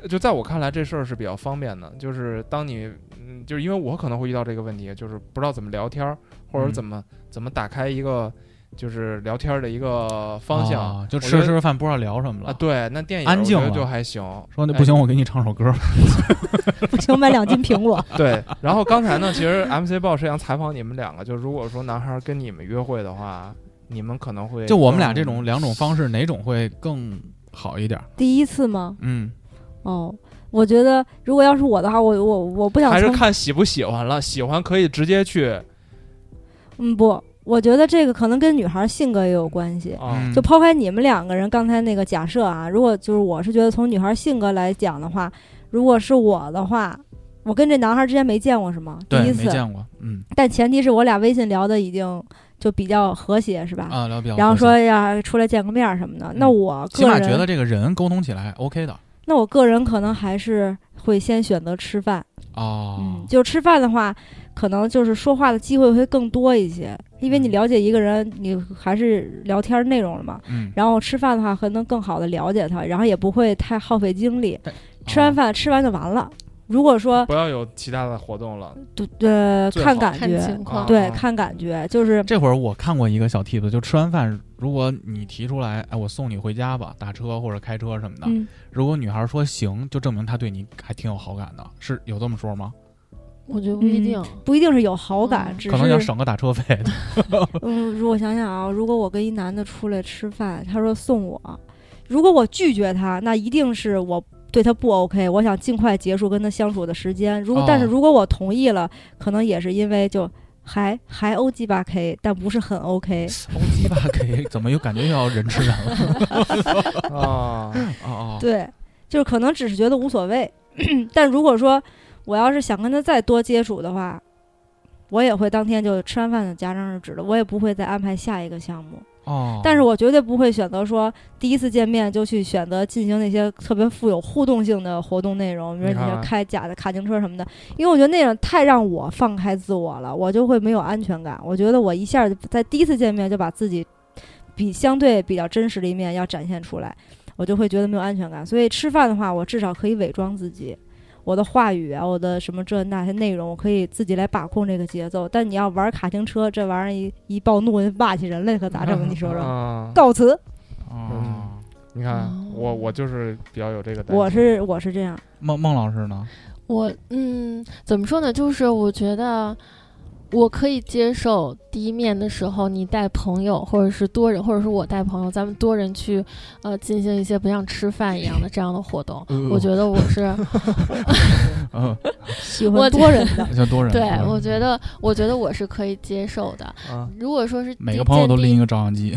就在我看来，这事儿是比较方便的。就是当你嗯，就是因为我可能会遇到这个问题，就是不知道怎么聊天，或者怎么。怎么打开一个就是聊天的一个方向？就吃着吃着饭不知道聊什么了啊？对，那电影安静就还行。说那不行，我给你唱首歌。不行，买两斤苹果。对。然后刚才呢，其实 MC 报是想采访你们两个，就如果说男孩跟你们约会的话，你们可能会就我们俩这种两种方式，哪种会更好一点？第一次吗？嗯。哦，我觉得如果要是我的话，我我我不想还是看喜不喜欢了，喜欢可以直接去。嗯，不，我觉得这个可能跟女孩性格也有关系。就抛开你们两个人刚才那个假设啊，如果就是我是觉得从女孩性格来讲的话，如果是我的话，我跟这男孩之前没见过是吗？第一次没见过，嗯。但前提是我俩微信聊的已经就比较和谐，是吧？啊，聊比较。然后说要出来见个面什么的，那我起码觉得这个人沟通起来 OK 的。那我个人可能还是会先选择吃饭。哦。嗯，就吃饭的话。可能就是说话的机会会更多一些，因为你了解一个人，你还是聊天内容了嘛。嗯。然后吃饭的话，还能更好的了解他，然后也不会太耗费精力。吃完饭吃完就完了。如果说不要有其他的活动了。对对，看感觉。对，看感觉就是这会儿我看过一个小 tip，就吃完饭，如果你提出来，哎，我送你回家吧，打车或者开车什么的。嗯。如果女孩说行，就证明她对你还挺有好感的，是有这么说吗？我觉得不一定，不一定是有好感，只是可能要省个打车费。嗯，如果想想啊，如果我跟一男的出来吃饭，他说送我，如果我拒绝他，那一定是我对他不 OK，我想尽快结束跟他相处的时间。如果但是如果我同意了，可能也是因为就还还 O G 八 K，但不是很 OK。O G 八 K 怎么又感觉又要人吃人了？啊 啊！对，就是可能只是觉得无所谓，但如果说。我要是想跟他再多接触的话，我也会当天就吃完饭就戛然而止了，我也不会再安排下一个项目。哦，但是我绝对不会选择说第一次见面就去选择进行那些特别富有互动性的活动内容，比如你要开假的卡丁车什么的，因为我觉得那样太让我放开自我了，我就会没有安全感。我觉得我一下在第一次见面就把自己比相对比较真实的一面要展现出来，我就会觉得没有安全感。所以吃饭的话，我至少可以伪装自己。我的话语啊，我的什么这那些内容，我可以自己来把控这个节奏。但你要玩卡丁车，这玩意儿一一暴怒，骂起人来可咋整？你说说。告辞。哦，你看我我就是比较有这个。我是我是这样。孟孟老师呢？我嗯，怎么说呢？就是我觉得。我可以接受第一面的时候你带朋友，或者是多人，或者是我带朋友，咱们多人去，呃，进行一些不像吃饭一样的这样的活动。我觉得我是 喜欢多人的，像多人。对，我觉得，我觉得我是可以接受的。如果说是每个朋友都拎一个照相机，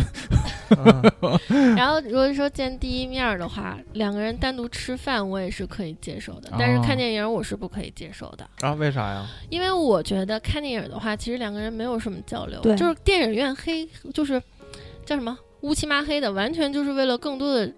然后如果说见第一面的话，两个人单独吃饭我也是可以接受的，但是看电影我是不可以接受的。啊？为啥呀？因为我觉得看电影的。话其实两个人没有什么交流，就是电影院黑，就是叫什么乌漆麻黑的，完全就是为了更多的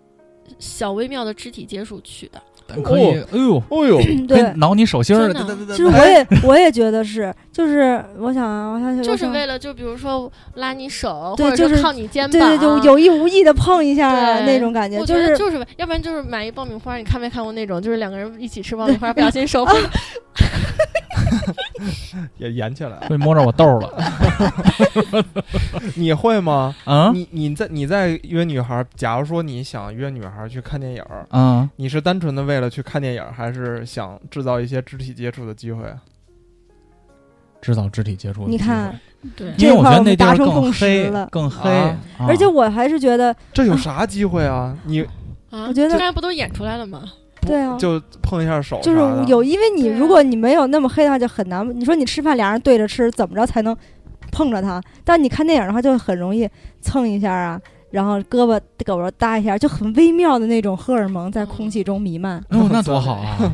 小微妙的肢体接触去的。可以，哎呦，哎呦，对，挠你手心儿。其实我也我也觉得是，就是我想，我想就是为了就比如说拉你手，或者是靠你肩膀，对对，就有意无意的碰一下那种感觉，就是就是，要不然就是买一爆米花，你看没看过那种，就是两个人一起吃爆米花，不小心手 碰。也演起来，会摸着我豆了。你会吗？啊，你你在你在约女孩，假如说你想约女孩去看电影，嗯，你是单纯的为了去看电影，还是想制造一些肢体接触的机会？制造肢体接触，你看，对，因为我觉得那地方更黑了，更黑。而且我还是觉得这有啥机会啊？你啊，我觉得刚才不都演出来了吗？对啊，就碰一下手，就是有，因为你如果你没有那么黑的话，就很难。你说你吃饭，俩人对着吃，怎么着才能碰着他？但你看电影的话，就很容易蹭一下啊，然后胳膊胳膊搭一下，就很微妙的那种荷尔蒙在空气中弥漫。哦，那多好啊！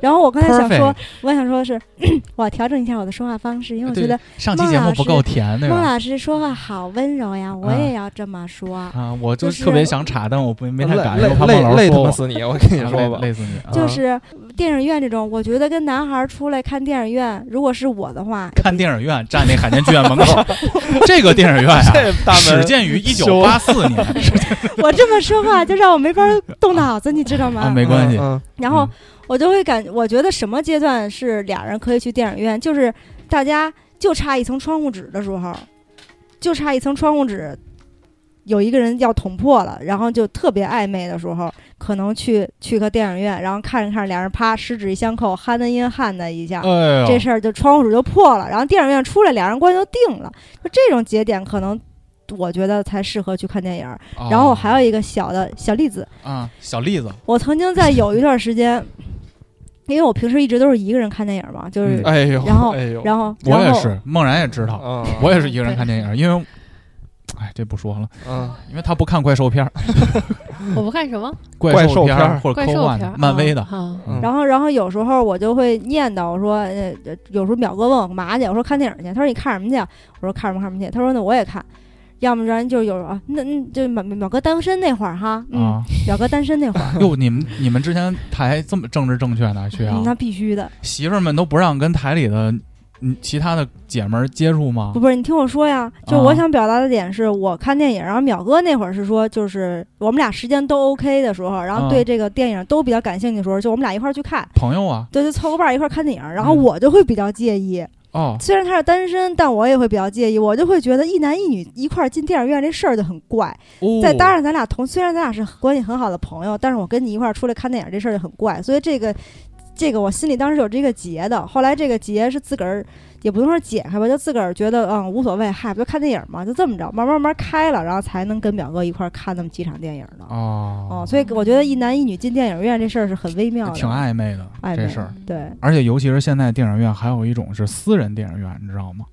然后我刚才想说，我想说的是，我调整一下我的说话方式，因为我觉得上期节目不够甜，孟老师说话好温柔呀，我也要这么说啊！我就特别想插，但我不没太敢，累累累他妈死你！我跟你说吧，累死你！就是电影院这种，我觉得跟男孩出来看电影院，如果是我的话，看电影院站那海淀剧院门口，这个电影院 呀，始建于一九八四年。我这么说话就让我没法动脑子，你知道吗？没关系。然后。我就会感，我觉得什么阶段是俩人可以去电影院，就是大家就差一层窗户纸的时候，就差一层窗户纸，有一个人要捅破了，然后就特别暧昧的时候，可能去去个电影院，然后看着看着，俩人啪十指一相扣，憨的音憨的一下，这事儿就窗户纸就破了，然后电影院出来，俩人关系就定了。就这种节点，可能我觉得才适合去看电影。然后还有一个小的小例子啊，小例子，我曾经在有一段时间。因为我平时一直都是一个人看电影嘛，就是，然后，然后，我也是，梦然也知道，我也是一个人看电影，因为，哎，这不说了，嗯，因为他不看怪兽片儿，我不看什么 怪兽片儿或者科幻、漫威的，然后，然后有时候我就会念叨说，呃，有时候淼哥问我干嘛去，我说看电影去，他说你看什么去？我说看什么看什么去？他说那我也看。要不然就有啊，那那就淼淼哥单身那会儿哈，嗯，表哥单身那会儿。哟，你们你们之前台这么政治正确呢？去啊？那必须的。媳妇儿们都不让跟台里的嗯其他的姐们儿接触吗？不不是，你听我说呀，就我想表达的点是我看电影，然后淼哥那会儿是说，就是我们俩时间都 OK 的时候，然后对这个电影都比较感兴趣的时候，就我们俩一块儿去看。朋友啊。对，就凑个伴儿一块儿看电影，然后我就会比较介意。哦，虽然他是单身，但我也会比较介意，我就会觉得一男一女一块儿进电影院这事儿就很怪。再搭上咱俩同，虽然咱俩是关系很好的朋友，但是我跟你一块儿出来看电影这事儿就很怪。所以这个这个我心里当时有这个结的，后来这个结是自个儿也不能说解开吧，就自个儿觉得嗯无所谓，嗨，不就看电影嘛，就这么着，慢慢慢慢开了，然后才能跟表哥一块儿看那么几场电影的。哦哦，所以我觉得一男一女进电影院这事儿是很微妙的，挺暧昧的，这事儿。对，而且尤其是现在电影院还有一种是私人电影院，你知道吗？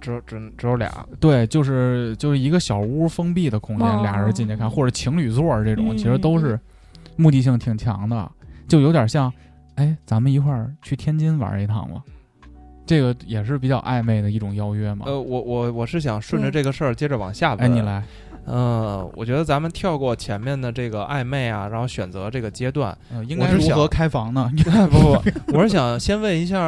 只只只有俩，对，就是就是一个小屋封闭的空间，俩人进去看，或者情侣座这种，其实都是目的性挺强的，就有点像，哎，咱们一块儿去天津玩一趟吧，这个也是比较暧昧的一种邀约嘛。呃，我我我是想顺着这个事儿接着往下问，哎，你来，嗯，我觉得咱们跳过前面的这个暧昧啊，然后选择这个阶段，应该如何开房呢？不不，我是想先问一下，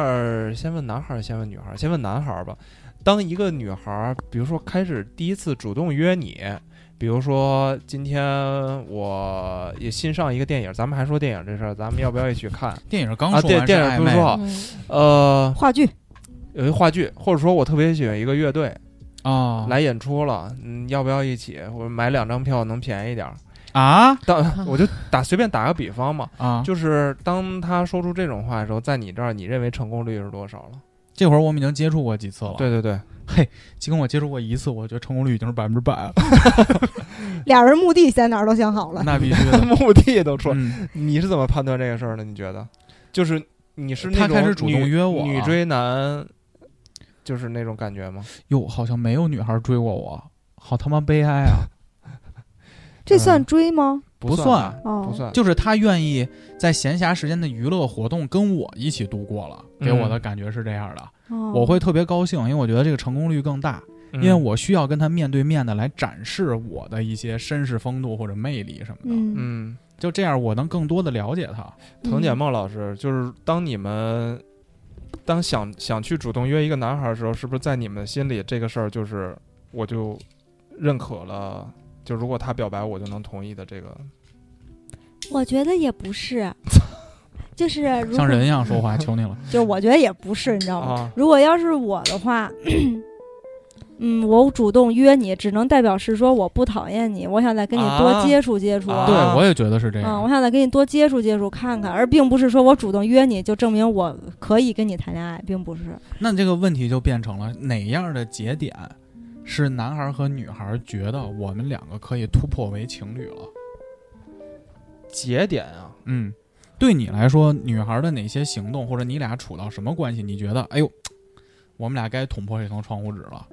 先问男孩，先问女孩，先问男孩吧。当一个女孩，比如说开始第一次主动约你，比如说今天我也新上一个电影，咱们还说电影这事儿，咱们要不要一起去看？电影刚说电电影不是说好，呃，话剧有一话剧，或者说我特别喜欢一个乐队啊，来演出了，嗯，要不要一起？我买两张票能便宜点儿啊？当我就打随便打个比方嘛，啊，就是当他说出这种话的时候，在你这儿，你认为成功率是多少了？这会儿我们已经接触过几次了。对对对，嘿，就跟我接触过一次，我觉得成功率已经是百分之百了。俩人墓地在哪儿都想好了，那必须的，目的都出。你是怎么判断这个事儿的？你觉得，就是你是他开始主动约我，女追男，就是那种感觉吗？哟，好像没有女孩追过我，好他妈悲哀啊！这算追吗？不算，不算，就是他愿意在闲暇时间的娱乐活动跟我一起度过了，给我的感觉是这样的，我会特别高兴，因为我觉得这个成功率更大，因为我需要跟他面对面的来展示我的一些绅士风度或者魅力什么的，嗯，就这样我能更多的了解他。藤简梦老师，就是当你们当想想去主动约一个男孩的时候，是不是在你们心里这个事儿就是我就认可了？就如果他表白，我就能同意的这个，我觉得也不是，就是像人一样说话，求你了。就我觉得也不是，你知道吗？如果要是我的话，嗯，我主动约你，只能代表是说我不讨厌你，我想再跟你多接触接触。对，我也觉得是这样。我想再跟你多接触接触看看，而并不是说我主动约你就证明我可以跟你谈恋爱，并不是。那这个问题就变成了哪样的节点？是男孩和女孩觉得我们两个可以突破为情侣了，节点啊，嗯，对你来说，女孩的哪些行动或者你俩处到什么关系，你觉得，哎呦，我们俩该捅破这层窗户纸了？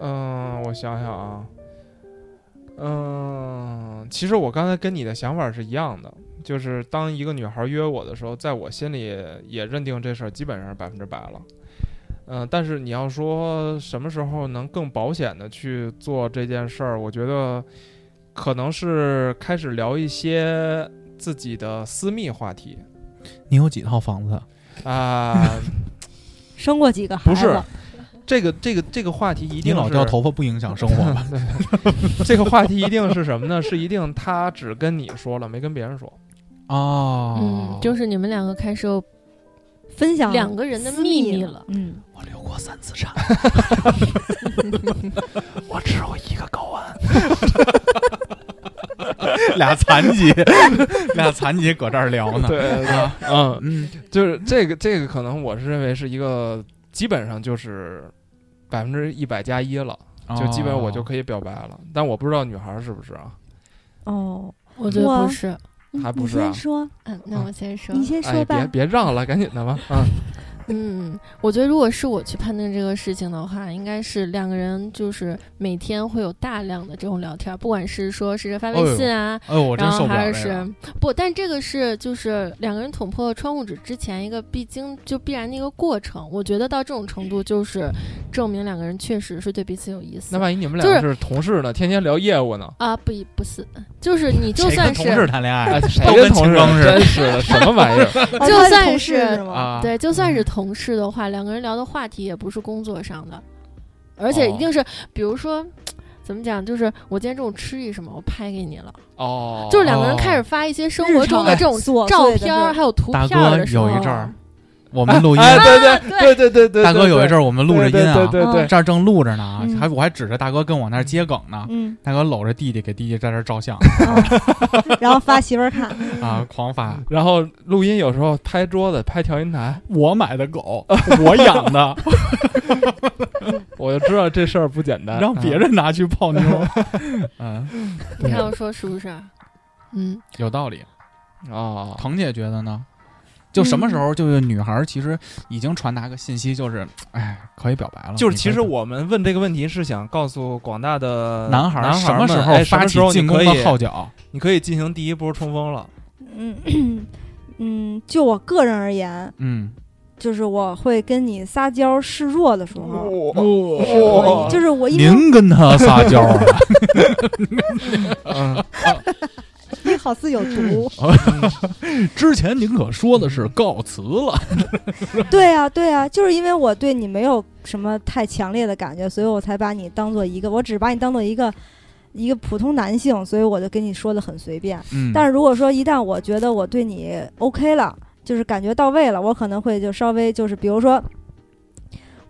嗯，我想想啊，嗯，其实我刚才跟你的想法是一样的，就是当一个女孩约我的时候，在我心里也认定这事儿基本上是百分之百了。嗯，但是你要说什么时候能更保险的去做这件事儿，我觉得可能是开始聊一些自己的私密话题。你有几套房子啊？生过几个孩子？不是，这个这个这个话题一定老掉头发不影响生活吧？这个话题一定是什么呢？是一定他只跟你说了，没跟别人说。哦，嗯，就是你们两个开始。分享两个人的秘密了。嗯，我流过三次产，我只有一个睾丸，俩残疾，俩残疾搁这儿聊呢。对对，嗯嗯，就是这个这个，可能我是认为是一个基本上就是百分之一百加一了，就基本我就可以表白了。但我不知道女孩是不是啊？哦，我觉得不是。还不是啊？先说，嗯，那我先说，你先说吧。别别让了，赶紧的吧，嗯。嗯，我觉得如果是我去判定这个事情的话，应该是两个人就是每天会有大量的这种聊天，不管是说是发微信啊，然后还是不，但这个是就是两个人捅破窗户纸之前一个必经就必然的一个过程。我觉得到这种程度，就是证明两个人确实是对彼此有意思。那万一你们俩是同事呢？天天聊业务呢？啊，不不是，就是你 就算是同事谈恋爱，谁跟同事真是的什么玩意儿？就算是啊，对，就算是同。同事的话，两个人聊的话题也不是工作上的，而且一定是，比如说，怎么讲，就是我今天中午吃一什么，我拍给你了。哦，就是两个人开始发一些生活中的这种照片还有图片的时候，有一阵儿，我们录音，对对对。对对对，大哥有一阵儿我们录着音啊，对对对，这儿正录着呢，还我还指着大哥跟我那儿接梗呢，嗯，大哥搂着弟弟给弟弟在这照相，然后发媳妇儿看。啊，狂发，然后录音有时候拍桌子拍调音台，我买的狗，我养的，我就知道这事儿不简单，让别人拿去泡妞，嗯，你看我说是不是？嗯，有道理。啊，腾姐觉得呢？就什么时候，就是女孩其实已经传达个信息，就是，哎，可以表白了。就是其实我们问这个问题是想告诉广大的男孩，男孩什么时候发起进攻的号角，你可以进行第一波冲锋了。嗯嗯，就我个人而言，嗯，就是我会跟你撒娇示弱的时候，就是我一您跟他撒娇 好似有毒。之前您可说的是告辞了。对呀，对呀，就是因为我对你没有什么太强烈的感觉，所以我才把你当做一个，我只把你当做一个一个普通男性，所以我就跟你说的很随便。嗯。但是如果说一旦我觉得我对你 OK 了，就是感觉到位了，我可能会就稍微就是，比如说。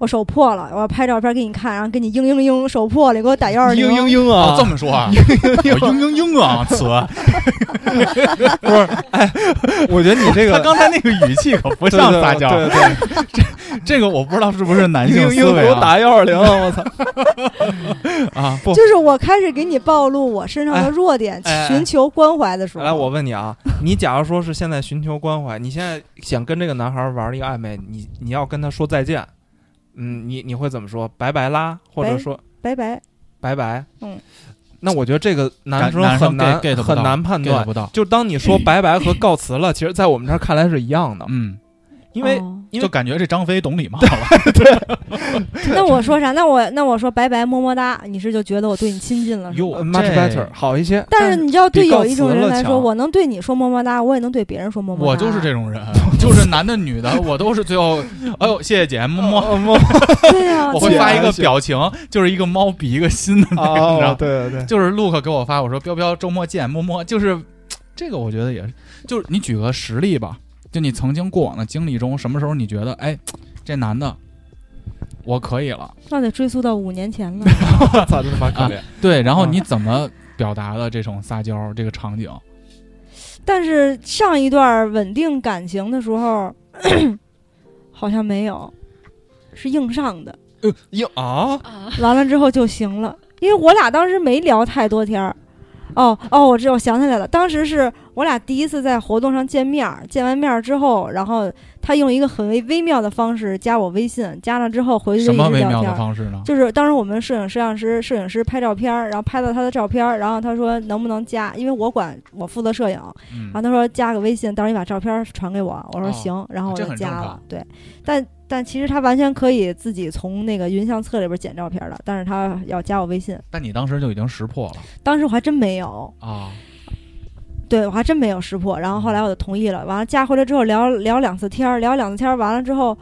我手破了，我要拍照片给你看，然后给你嘤嘤嘤，手破了，给我打幺二零。嘤嘤嘤啊，这么说啊？嘤嘤嘤啊，词。不是，哎，我觉得你这个，他刚才那个语气可不像撒娇。对对，这这个我不知道是不是男性思维啊？打幺二零，我操！啊，不，就是我开始给你暴露我身上的弱点，寻求关怀的时候。来，我问你啊，你假如说是现在寻求关怀，你现在想跟这个男孩玩一个暧昧，你你要跟他说再见。嗯，你你会怎么说？拜拜啦，或者说拜拜拜拜。嗯，那我觉得这个男生很难很难判断。就当你说拜拜和告辞了，其实，在我们这儿看来是一样的。嗯。因为就感觉这张飞懂礼貌了，对。那我说啥？那我那我说拜拜么么哒，你是就觉得我对你亲近了哟，much better 好一些。但是你知道，对有一种人来说，我能对你说么么哒，我也能对别人说么么哒。我就是这种人，就是男的女的，我都是最后，哎呦，谢谢姐，么么么。对呀，我会发一个表情，就是一个猫比一个心的那个，你知道对对对，就是 look 给我发，我说彪彪周末见，么么，就是这个，我觉得也是，就是你举个实例吧。就你曾经过往的经历中，什么时候你觉得，哎，这男的我可以了？那得追溯到五年前了。咋这么可怜？对，然后你怎么表达的这种撒娇这个场景？但是上一段稳定感情的时候，好像没有，是硬上的。硬啊！完了之后就行了，因为我俩当时没聊太多天儿。哦哦，我知道我想起来了，当时是我俩第一次在活动上见面，见完面之后，然后他用一个很微微妙的方式加我微信，加了之后回去。什么微妙的方式呢？就是当时我们摄影摄像师摄影师拍照片，然后拍到他的照片，然后他说能不能加，因为我管我负责摄影，然后他说加个微信，到时候你把照片传给我，我说行，然后我就加了。对，但。但其实他完全可以自己从那个云相册里边剪照片的，但是他要加我微信。但你当时就已经识破了？当时我还真没有啊，对我还真没有识破。然后后来我就同意了，完了加回来之后聊聊两次天，聊两次天完了之后，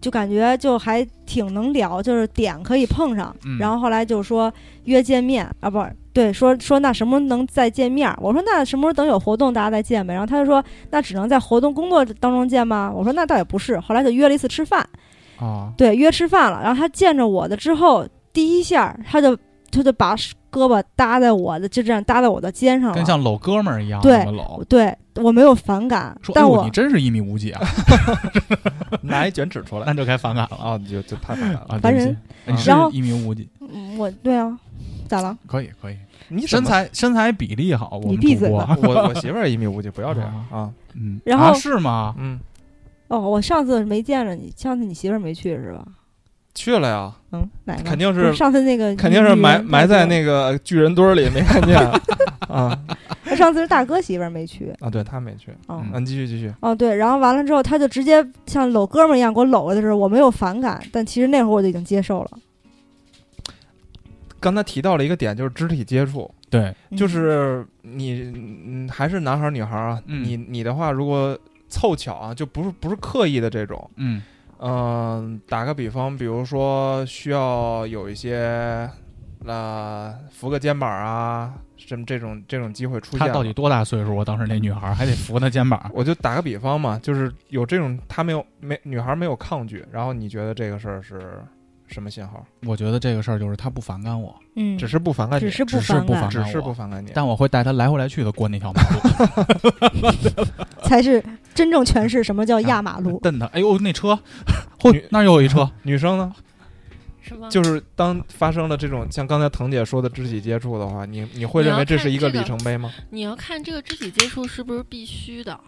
就感觉就还挺能聊，就是点可以碰上。然后后来就说约见面啊，不。对，说说那什么能再见面？我说那什么时候等有活动大家再见呗。然后他就说那只能在活动工作当中见吗？我说那倒也不是。后来就约了一次吃饭，啊，对，约吃饭了。然后他见着我的之后，第一下他就他就把胳膊搭在我的就这样搭在我的肩上了，跟像搂哥们儿一样，对，对我没有反感。但我你真是一米五几啊！拿一卷纸出来，那就该反感了啊！就就太反感了，烦人。你是一米五几？我对啊，咋了？可以可以。你身材身材比例好，你闭嘴吧！我我媳妇儿一米五几，不要这样啊！嗯，然后是吗？嗯，哦，我上次没见着你，上次你媳妇儿没去是吧？去了呀，嗯，哪个？肯定是上次那个，肯定是埋埋在那个巨人堆里没看见 啊。那上次是大哥媳妇儿没去啊，对他没去。嗯，你继续继续。哦，对，然后完了之后，他就直接像搂哥们儿一样给我搂了的时候，我没有反感，但其实那会儿我就已经接受了。刚才提到了一个点，就是肢体接触。对，就是你，还是男孩女孩啊？你你的话，如果凑巧啊，就不是不是刻意的这种。嗯嗯，打个比方，比如说需要有一些呃扶个肩膀啊，什么这种这种机会出现。他到底多大岁数？我当时那女孩还得扶他肩膀。我就打个比方嘛，就是有这种他没有没女孩没有抗拒，然后你觉得这个事儿是什么信号？我觉得这个事儿就是他不反感我，嗯，只是不反感你，只是不反感，只是不反感你，但我会带他来回来去的过那条马路，才是真正诠释什么叫压马路。蹬他，哎呦，那车，嚯，那又有一车。女生呢？是吗？就是当发生了这种像刚才腾姐说的肢体接触的话，你你会认为这是一个里程碑吗？你要看这个肢体接触是不是必须的。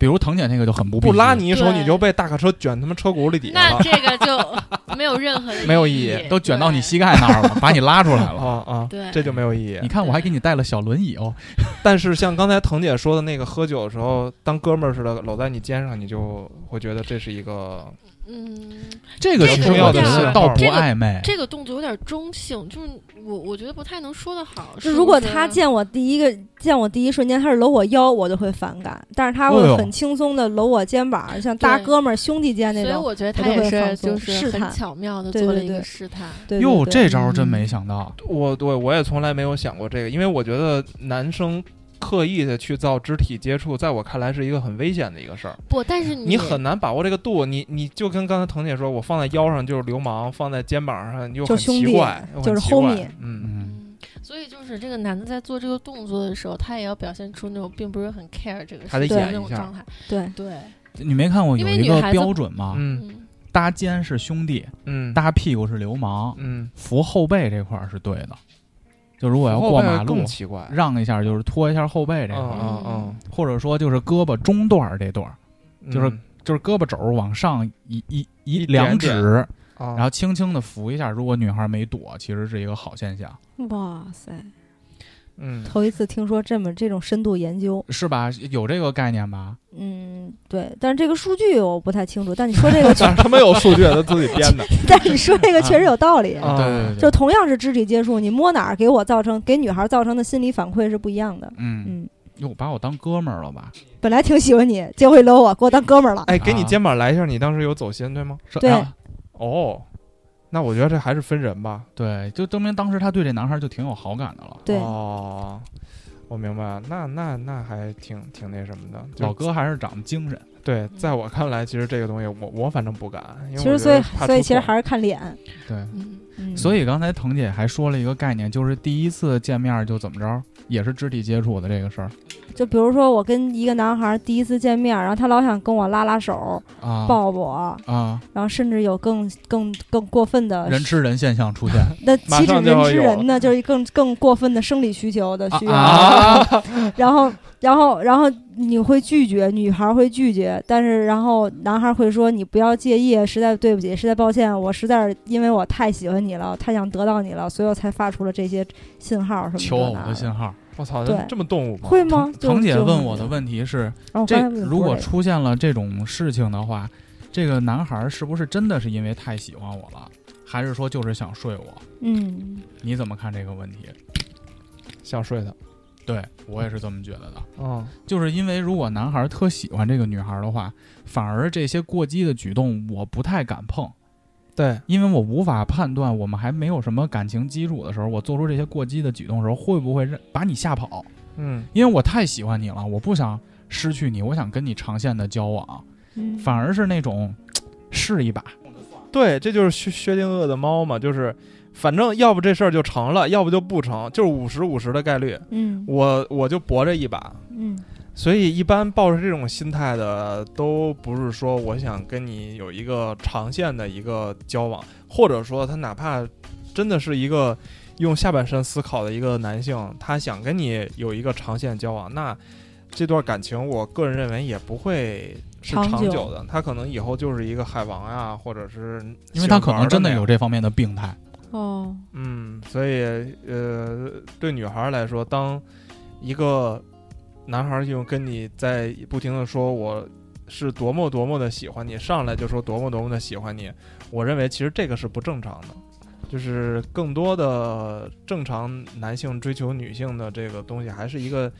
比如腾姐那个就很不不拉你一手，你就被大卡车卷他妈车轱辘底下了。那这个就没有任何 没有意义，都卷到你膝盖那儿了，把你拉出来了 啊啊！对，这就没有意义。你看我还给你带了小轮椅哦。但是像刚才腾姐说的那个，喝酒的时候当哥们儿似的搂在你肩上，你就会觉得这是一个。嗯，这个重要的是倒不暧昧，这个动作有点中性，就是我我觉得不太能说得好。就如果他见我第一个见我第一瞬间他是搂我腰，我就会反感；但是他会很轻松的搂我肩膀，像大哥们儿兄弟间那种。所以我觉得他也是就是很巧妙的做了一个试探。哟，这招真没想到，我对我也从来没有想过这个，因为我觉得男生。刻意的去造肢体接触，在我看来是一个很危险的一个事儿。不，但是你很难把握这个度。你你就跟刚才腾姐说，我放在腰上就是流氓，放在肩膀上又很奇怪，就是 homie。嗯嗯。所以就是这个男的在做这个动作的时候，他也要表现出那种并不是很 care 这个事情那种状态。对对。你没看过有一个标准吗？嗯。搭肩是兄弟，嗯，搭屁股是流氓，嗯，扶后背这块儿是对的。就如果要过马路，让一下就是拖一下后背这块儿，或者说就是胳膊中段这段，就是就是胳膊肘往上一一一两指，然后轻轻的扶一下。如果女孩没躲，其实是一个好现象。哇塞！嗯，头一次听说这么这种深度研究，是吧？有这个概念吧？嗯，对。但是这个数据我不太清楚。但你说这个，他没有数据，他自己编的。但是你说这个确实有道理。对对对，就同样是肢体接触，你摸哪儿给我造成给女孩造成的心理反馈是不一样的。嗯嗯，哟，把我当哥们儿了吧？本来挺喜欢你，结果搂我，给我当哥们儿了。哎，给你肩膀来一下，你当时有走心对吗？对。哦。那我觉得这还是分人吧。对，就证明当时他对这男孩就挺有好感的了。对哦，我明白了。那那那还挺挺那什么的。老哥还是长得精神。对，在我看来，其实这个东西我我反正不敢。其实所以所以其实还是看脸。对，所以刚才腾姐还说了一个概念，就是第一次见面就怎么着，也是肢体接触的这个事儿。就比如说，我跟一个男孩第一次见面，然后他老想跟我拉拉手、抱我啊，然后甚至有更更更过分的人吃人现象出现。那岂止人吃人呢？就是更更过分的生理需求的需要。然后，然后，然后你会拒绝，女孩会拒绝，但是然后男孩会说：“你不要介意，实在对不起，实在抱歉，我实在是因为我太喜欢你了，太想得到你了，所以我才发出了这些信号什么的。”求偶的信号。我操，这么动物吗？会吗？腾姐问我的问题是：这如果出现了这种事情的话，这个男孩是不是真的是因为太喜欢我了，还是说就是想睡我？嗯，你怎么看这个问题？想睡他？对我也是这么觉得的。嗯，就是因为如果男孩特喜欢这个女孩的话，反而这些过激的举动我不太敢碰。对，因为我无法判断，我们还没有什么感情基础的时候，我做出这些过激的举动的时候，会不会把你吓跑？嗯，因为我太喜欢你了，我不想失去你，我想跟你长线的交往，反而是那种试一把。对，这就是薛薛定谔的猫嘛，就是反正要不这事儿就成了，要不就不成，就是五十五十的概率。嗯，我我就搏这一把。嗯。所以，一般抱着这种心态的，都不是说我想跟你有一个长线的一个交往，或者说他哪怕真的是一个用下半身思考的一个男性，他想跟你有一个长线交往，那这段感情，我个人认为也不会是长久的。他可能以后就是一个海王呀，或者是因为他可能真的有这方面的病态。哦，嗯，所以呃，对女孩来说，当一个。男孩就跟你在不停的说，我是多么多么的喜欢你，上来就说多么多么的喜欢你。我认为其实这个是不正常的，就是更多的正常男性追求女性的这个东西，还是一个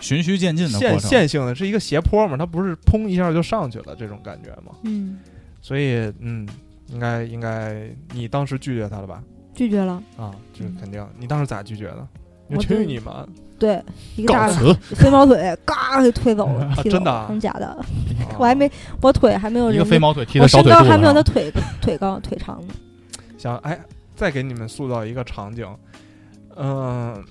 循序渐进的线线性的，是一个斜坡嘛，它不是砰一下就上去了这种感觉嘛。嗯，所以嗯，应该应该你当时拒绝他了吧？拒绝了啊，这肯定。你当时咋拒绝的？我去你妈！对，一个大飞毛腿，嘎给推走了，真的？真假的？我还没，我腿还没有一个飞毛腿踢的小腿高还没有他腿腿高腿长呢。想哎，再给你们塑造一个场景，嗯，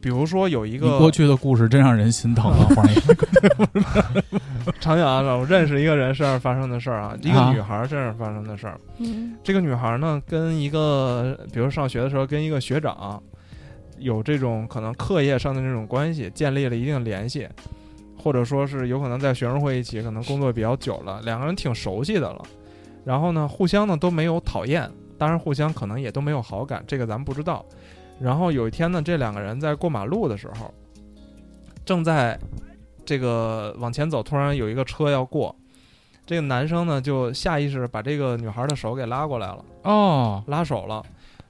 比如说有一个过去的故事，真让人心疼啊！场景啊，我认识一个人身上发生的事儿啊，一个女孩身上发生的事儿。嗯，这个女孩呢，跟一个，比如上学的时候，跟一个学长。有这种可能课业上的这种关系，建立了一定联系，或者说是有可能在学生会一起，可能工作比较久了，两个人挺熟悉的了。然后呢，互相呢都没有讨厌，当然互相可能也都没有好感，这个咱们不知道。然后有一天呢，这两个人在过马路的时候，正在这个往前走，突然有一个车要过，这个男生呢就下意识把这个女孩的手给拉过来了，哦，拉手了。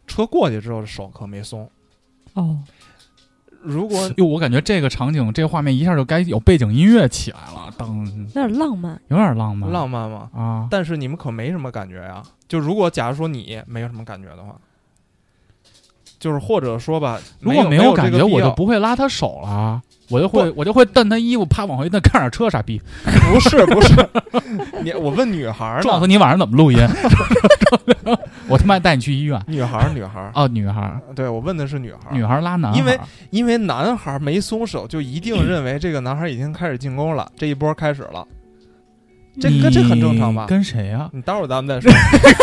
车过去之后，手可没松。哦，如果 哟，我感觉这个场景，这个画面一下就该有背景音乐起来了，当，有点浪漫，有点浪漫，浪漫吗？啊！但是你们可没什么感觉呀。就如果假如说你没有什么感觉的话，就是或者说吧，如果没有感觉，我就不会拉他手了。我就会，我就会蹬他衣服，啪往回蹬，看点车，傻逼！不是不是，你我问女孩壮子你晚上怎么录音？我他妈带你去医院。女孩女孩哦，女孩对我问的是女孩女孩拉男孩，因为因为男孩没松手，就一定认为这个男孩已经开始进攻了，这一波开始了。这个这很正常吧？跟谁呀？你待会儿咱们再说。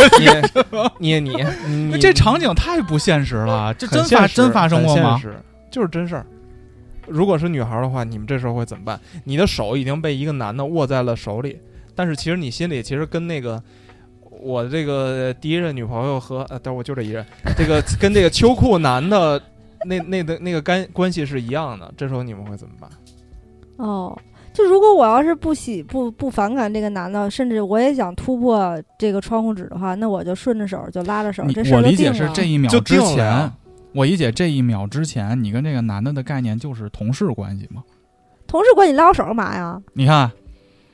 你你你，这场景太不现实了，这真发真发生过吗？就是真事儿。如果是女孩的话，你们这时候会怎么办？你的手已经被一个男的握在了手里，但是其实你心里其实跟那个我这个第一任女朋友和呃，但我就这一任，这个 跟这个秋裤男的那那的那个干关系是一样的。这时候你们会怎么办？哦，就如果我要是不喜不不反感这个男的，甚至我也想突破这个窗户纸的话，那我就顺着手就拉着手，这事我理解是这一秒之前。我理解这一秒之前，你跟这个男的的概念就是同事关系嘛？同事关系拉我手干嘛呀？你看，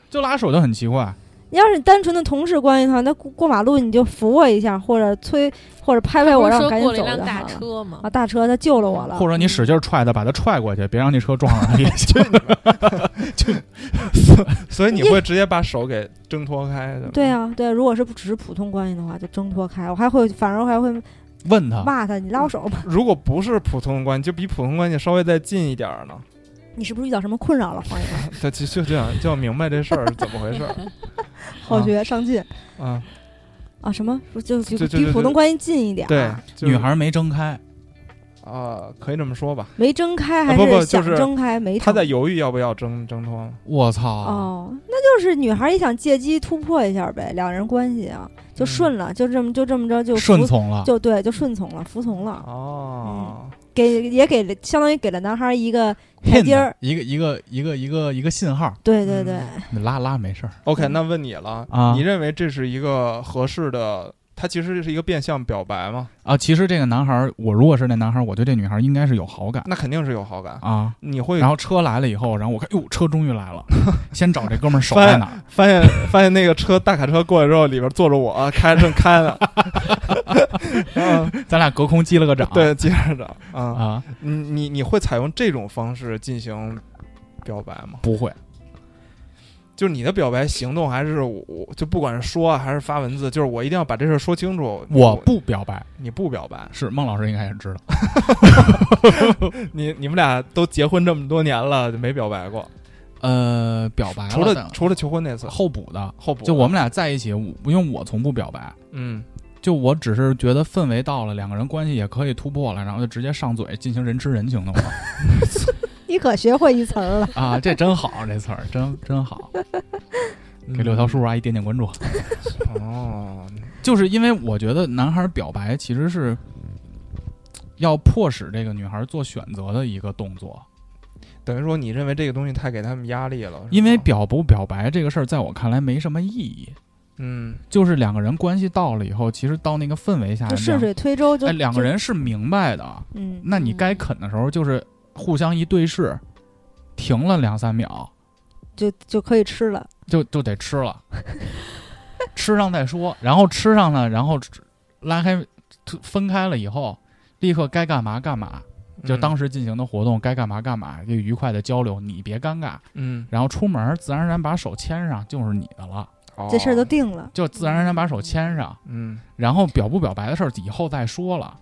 就拉手就很奇怪。你要是单纯的同事关系的话，那过马路你就扶我一下，或者催，或者拍拍我，让我赶紧走就好了。大车嘛？啊，大车他救了我了。或者你使劲踹他，把他踹过去，别让那车撞上他也行。就，所以你会直接把手给挣脱开的。对啊，对，如果是只是普通关系的话，就挣脱开。我还会，反而还会。问他骂他，你拉我手吧。如果不是普通关系，就比普通关系稍微再近一点呢。你是不是遇到什么困扰了，黄爷？他就就这样，就要明白这事儿怎么回事儿。好学上进啊啊！什么？就就比普通关系近一点。对，女孩没睁开。啊，可以这么说吧。没睁开还是想睁开？没。他在犹豫要不要挣挣脱。我操！哦，那就是女孩也想借机突破一下呗，两人关系啊。就顺了，就这么就这么着就顺从了，就对，就顺从了，服从了。哦，给也给了，相当于给了男孩一个台阶儿，一个一个一个一个一个信号。对对对，拉拉没事儿。OK，那问你了啊，你认为这是一个合适的？他其实是一个变相表白吗？啊，其实这个男孩，我如果是那男孩，我对这女孩应该是有好感。那肯定是有好感啊！你会，然后车来了以后，然后我看，哟，车终于来了，先找这哥们儿手在哪？发现发现那个车大卡车过来之后，里边坐着我，开正开呢。咱俩隔空击了个掌，对，击了掌啊啊！你你你会采用这种方式进行表白吗？不会。就是你的表白行动，还是我就不管是说还是发文字，就是我一定要把这事说清楚。我不表白，你不表白，是孟老师应该也知道。你你们俩都结婚这么多年了，就没表白过？呃，表白除了除了求婚那次后补的后补，就我们俩在一起，因为我从不表白。嗯，就我只是觉得氛围到了，两个人关系也可以突破了，然后就直接上嘴进行人吃人情的话。你可学会一词儿了啊！这真好，这词儿真真好。给六条叔叔阿姨点点关注。哦，就是因为我觉得男孩表白其实是要迫使这个女孩做选择的一个动作。等于说，你认为这个东西太给他们压力了？因为表不表白这个事儿，在我看来没什么意义。嗯，就是两个人关系到了以后，其实到那个氛围下，就顺水推舟，就两个人是明白的。嗯，那你该啃的时候就是。互相一对视，停了两三秒，就就可以吃了，就就得吃了，吃上再说，然后吃上了，然后拉开分开了以后，立刻该干嘛干嘛，就当时进行的活动该干嘛干嘛，就愉快的交流，你别尴尬。嗯，然后出门自然而然把手牵上就是你的了，这事儿都定了，就自然而然把手牵上。嗯，然后表不表白的事儿以后再说了。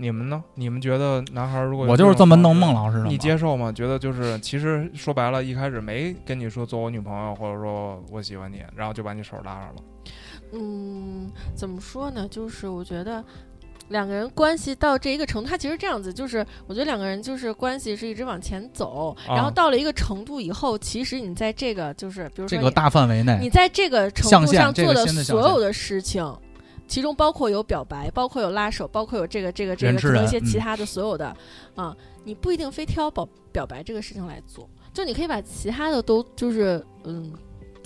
你们呢？你们觉得男孩如果我就是这么弄孟老师的，你接受吗？觉得就是其实说白了，一开始没跟你说做我女朋友，或者说我喜欢你，然后就把你手拉上了。嗯，怎么说呢？就是我觉得两个人关系到这一个程度，他其实这样子，就是我觉得两个人就是关系是一直往前走，然后到了一个程度以后，其实你在这个就是比如说这个大范围内，你在这个程度上做的所有的事情。其中包括有表白，包括有拉手，包括有这个这个这个，可能一些其他的所有的，啊，你不一定非挑表表白这个事情来做，就你可以把其他的都就是嗯。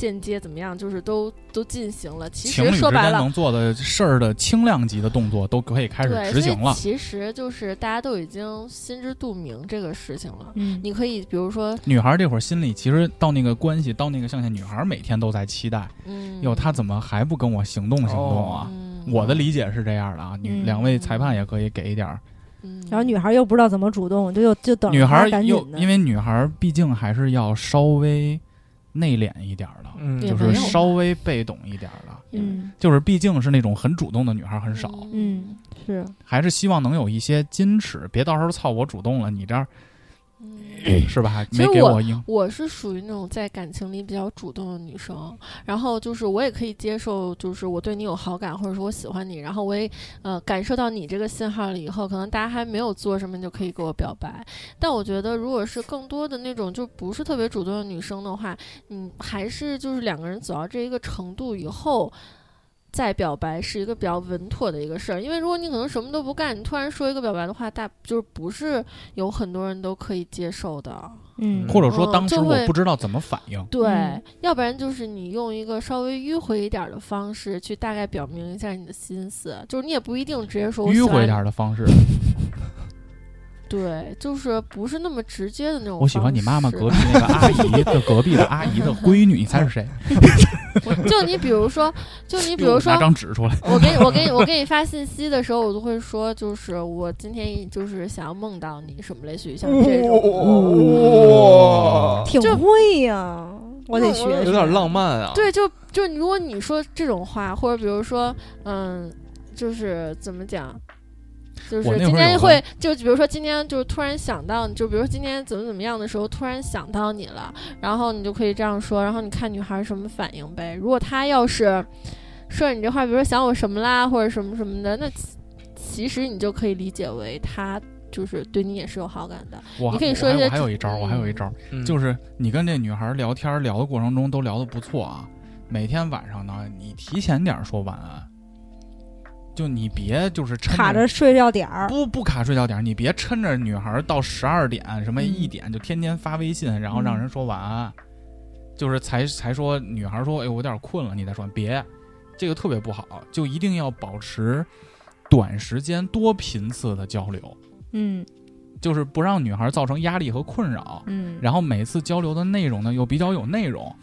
间接怎么样？就是都都进行了。其实说白了，能做的事儿的轻量级的动作都可以开始执行了。其实就是大家都已经心知肚明这个事情了。嗯，你可以比如说，女孩这会儿心里其实到那个关系到那个象限，女孩每天都在期待。嗯，哟，他怎么还不跟我行动行动啊？我的理解是这样的啊。女两位裁判也可以给一点儿。嗯，然后女孩又不知道怎么主动，就又就等女孩又因为女孩毕竟还是要稍微。内敛一点的，就是稍微被动一点的，嗯，就是毕竟是那种很主动的女孩很少，嗯，是，还是希望能有一些矜持，别到时候操我主动了，你这儿。是吧？没给我应。我是属于那种在感情里比较主动的女生，然后就是我也可以接受，就是我对你有好感，或者说我喜欢你，然后我也呃感受到你这个信号了以后，可能大家还没有做什么就可以给我表白。但我觉得，如果是更多的那种就不是特别主动的女生的话，嗯，还是就是两个人走到这一个程度以后。再表白是一个比较稳妥的一个事儿，因为如果你可能什么都不干，你突然说一个表白的话，大就是不是有很多人都可以接受的，嗯，或者说当时我不知道怎么反应，对，要不然就是你用一个稍微迂回一点的方式去大概表明一下你的心思，就是你也不一定直接说迂回一点的方式。对，就是不是那么直接的那种。我喜欢你妈妈隔壁那个阿姨 的隔壁的阿姨的 闺女，你猜是谁？就你比如说，就你比如说，拿张纸出来。我给你，我给你，我给你发信息的时候，我都会说，就是我今天就是想要梦到你，什么类似于像这种。哇，挺会呀，我得学。有点浪漫啊。对，就就如果你说这种话，或者比如说，嗯，就是怎么讲？就是今天会，就比如说今天就是突然想到，就比如说今天怎么怎么样的时候，突然想到你了，然后你就可以这样说，然后你看女孩什么反应呗。如果她要是说你这话，比如说想我什么啦，或者什么什么的，那其实你就可以理解为她就是对你也是有好感的。你可以说一些，还有一招，我还有一招，就是你跟这女孩聊天聊的过程中都聊的不错啊，每天晚上呢，你提前点说晚安。就你别就是卡着睡觉点儿，不不卡睡觉点儿，你别抻着女孩到十二点什么一点就天天发微信，然后让人说晚安，就是才才说女孩说哎我有点困了，你再说别，这个特别不好，就一定要保持短时间多频次的交流，嗯，就是不让女孩造成压力和困扰，嗯，然后每次交流的内容呢又比较有内容。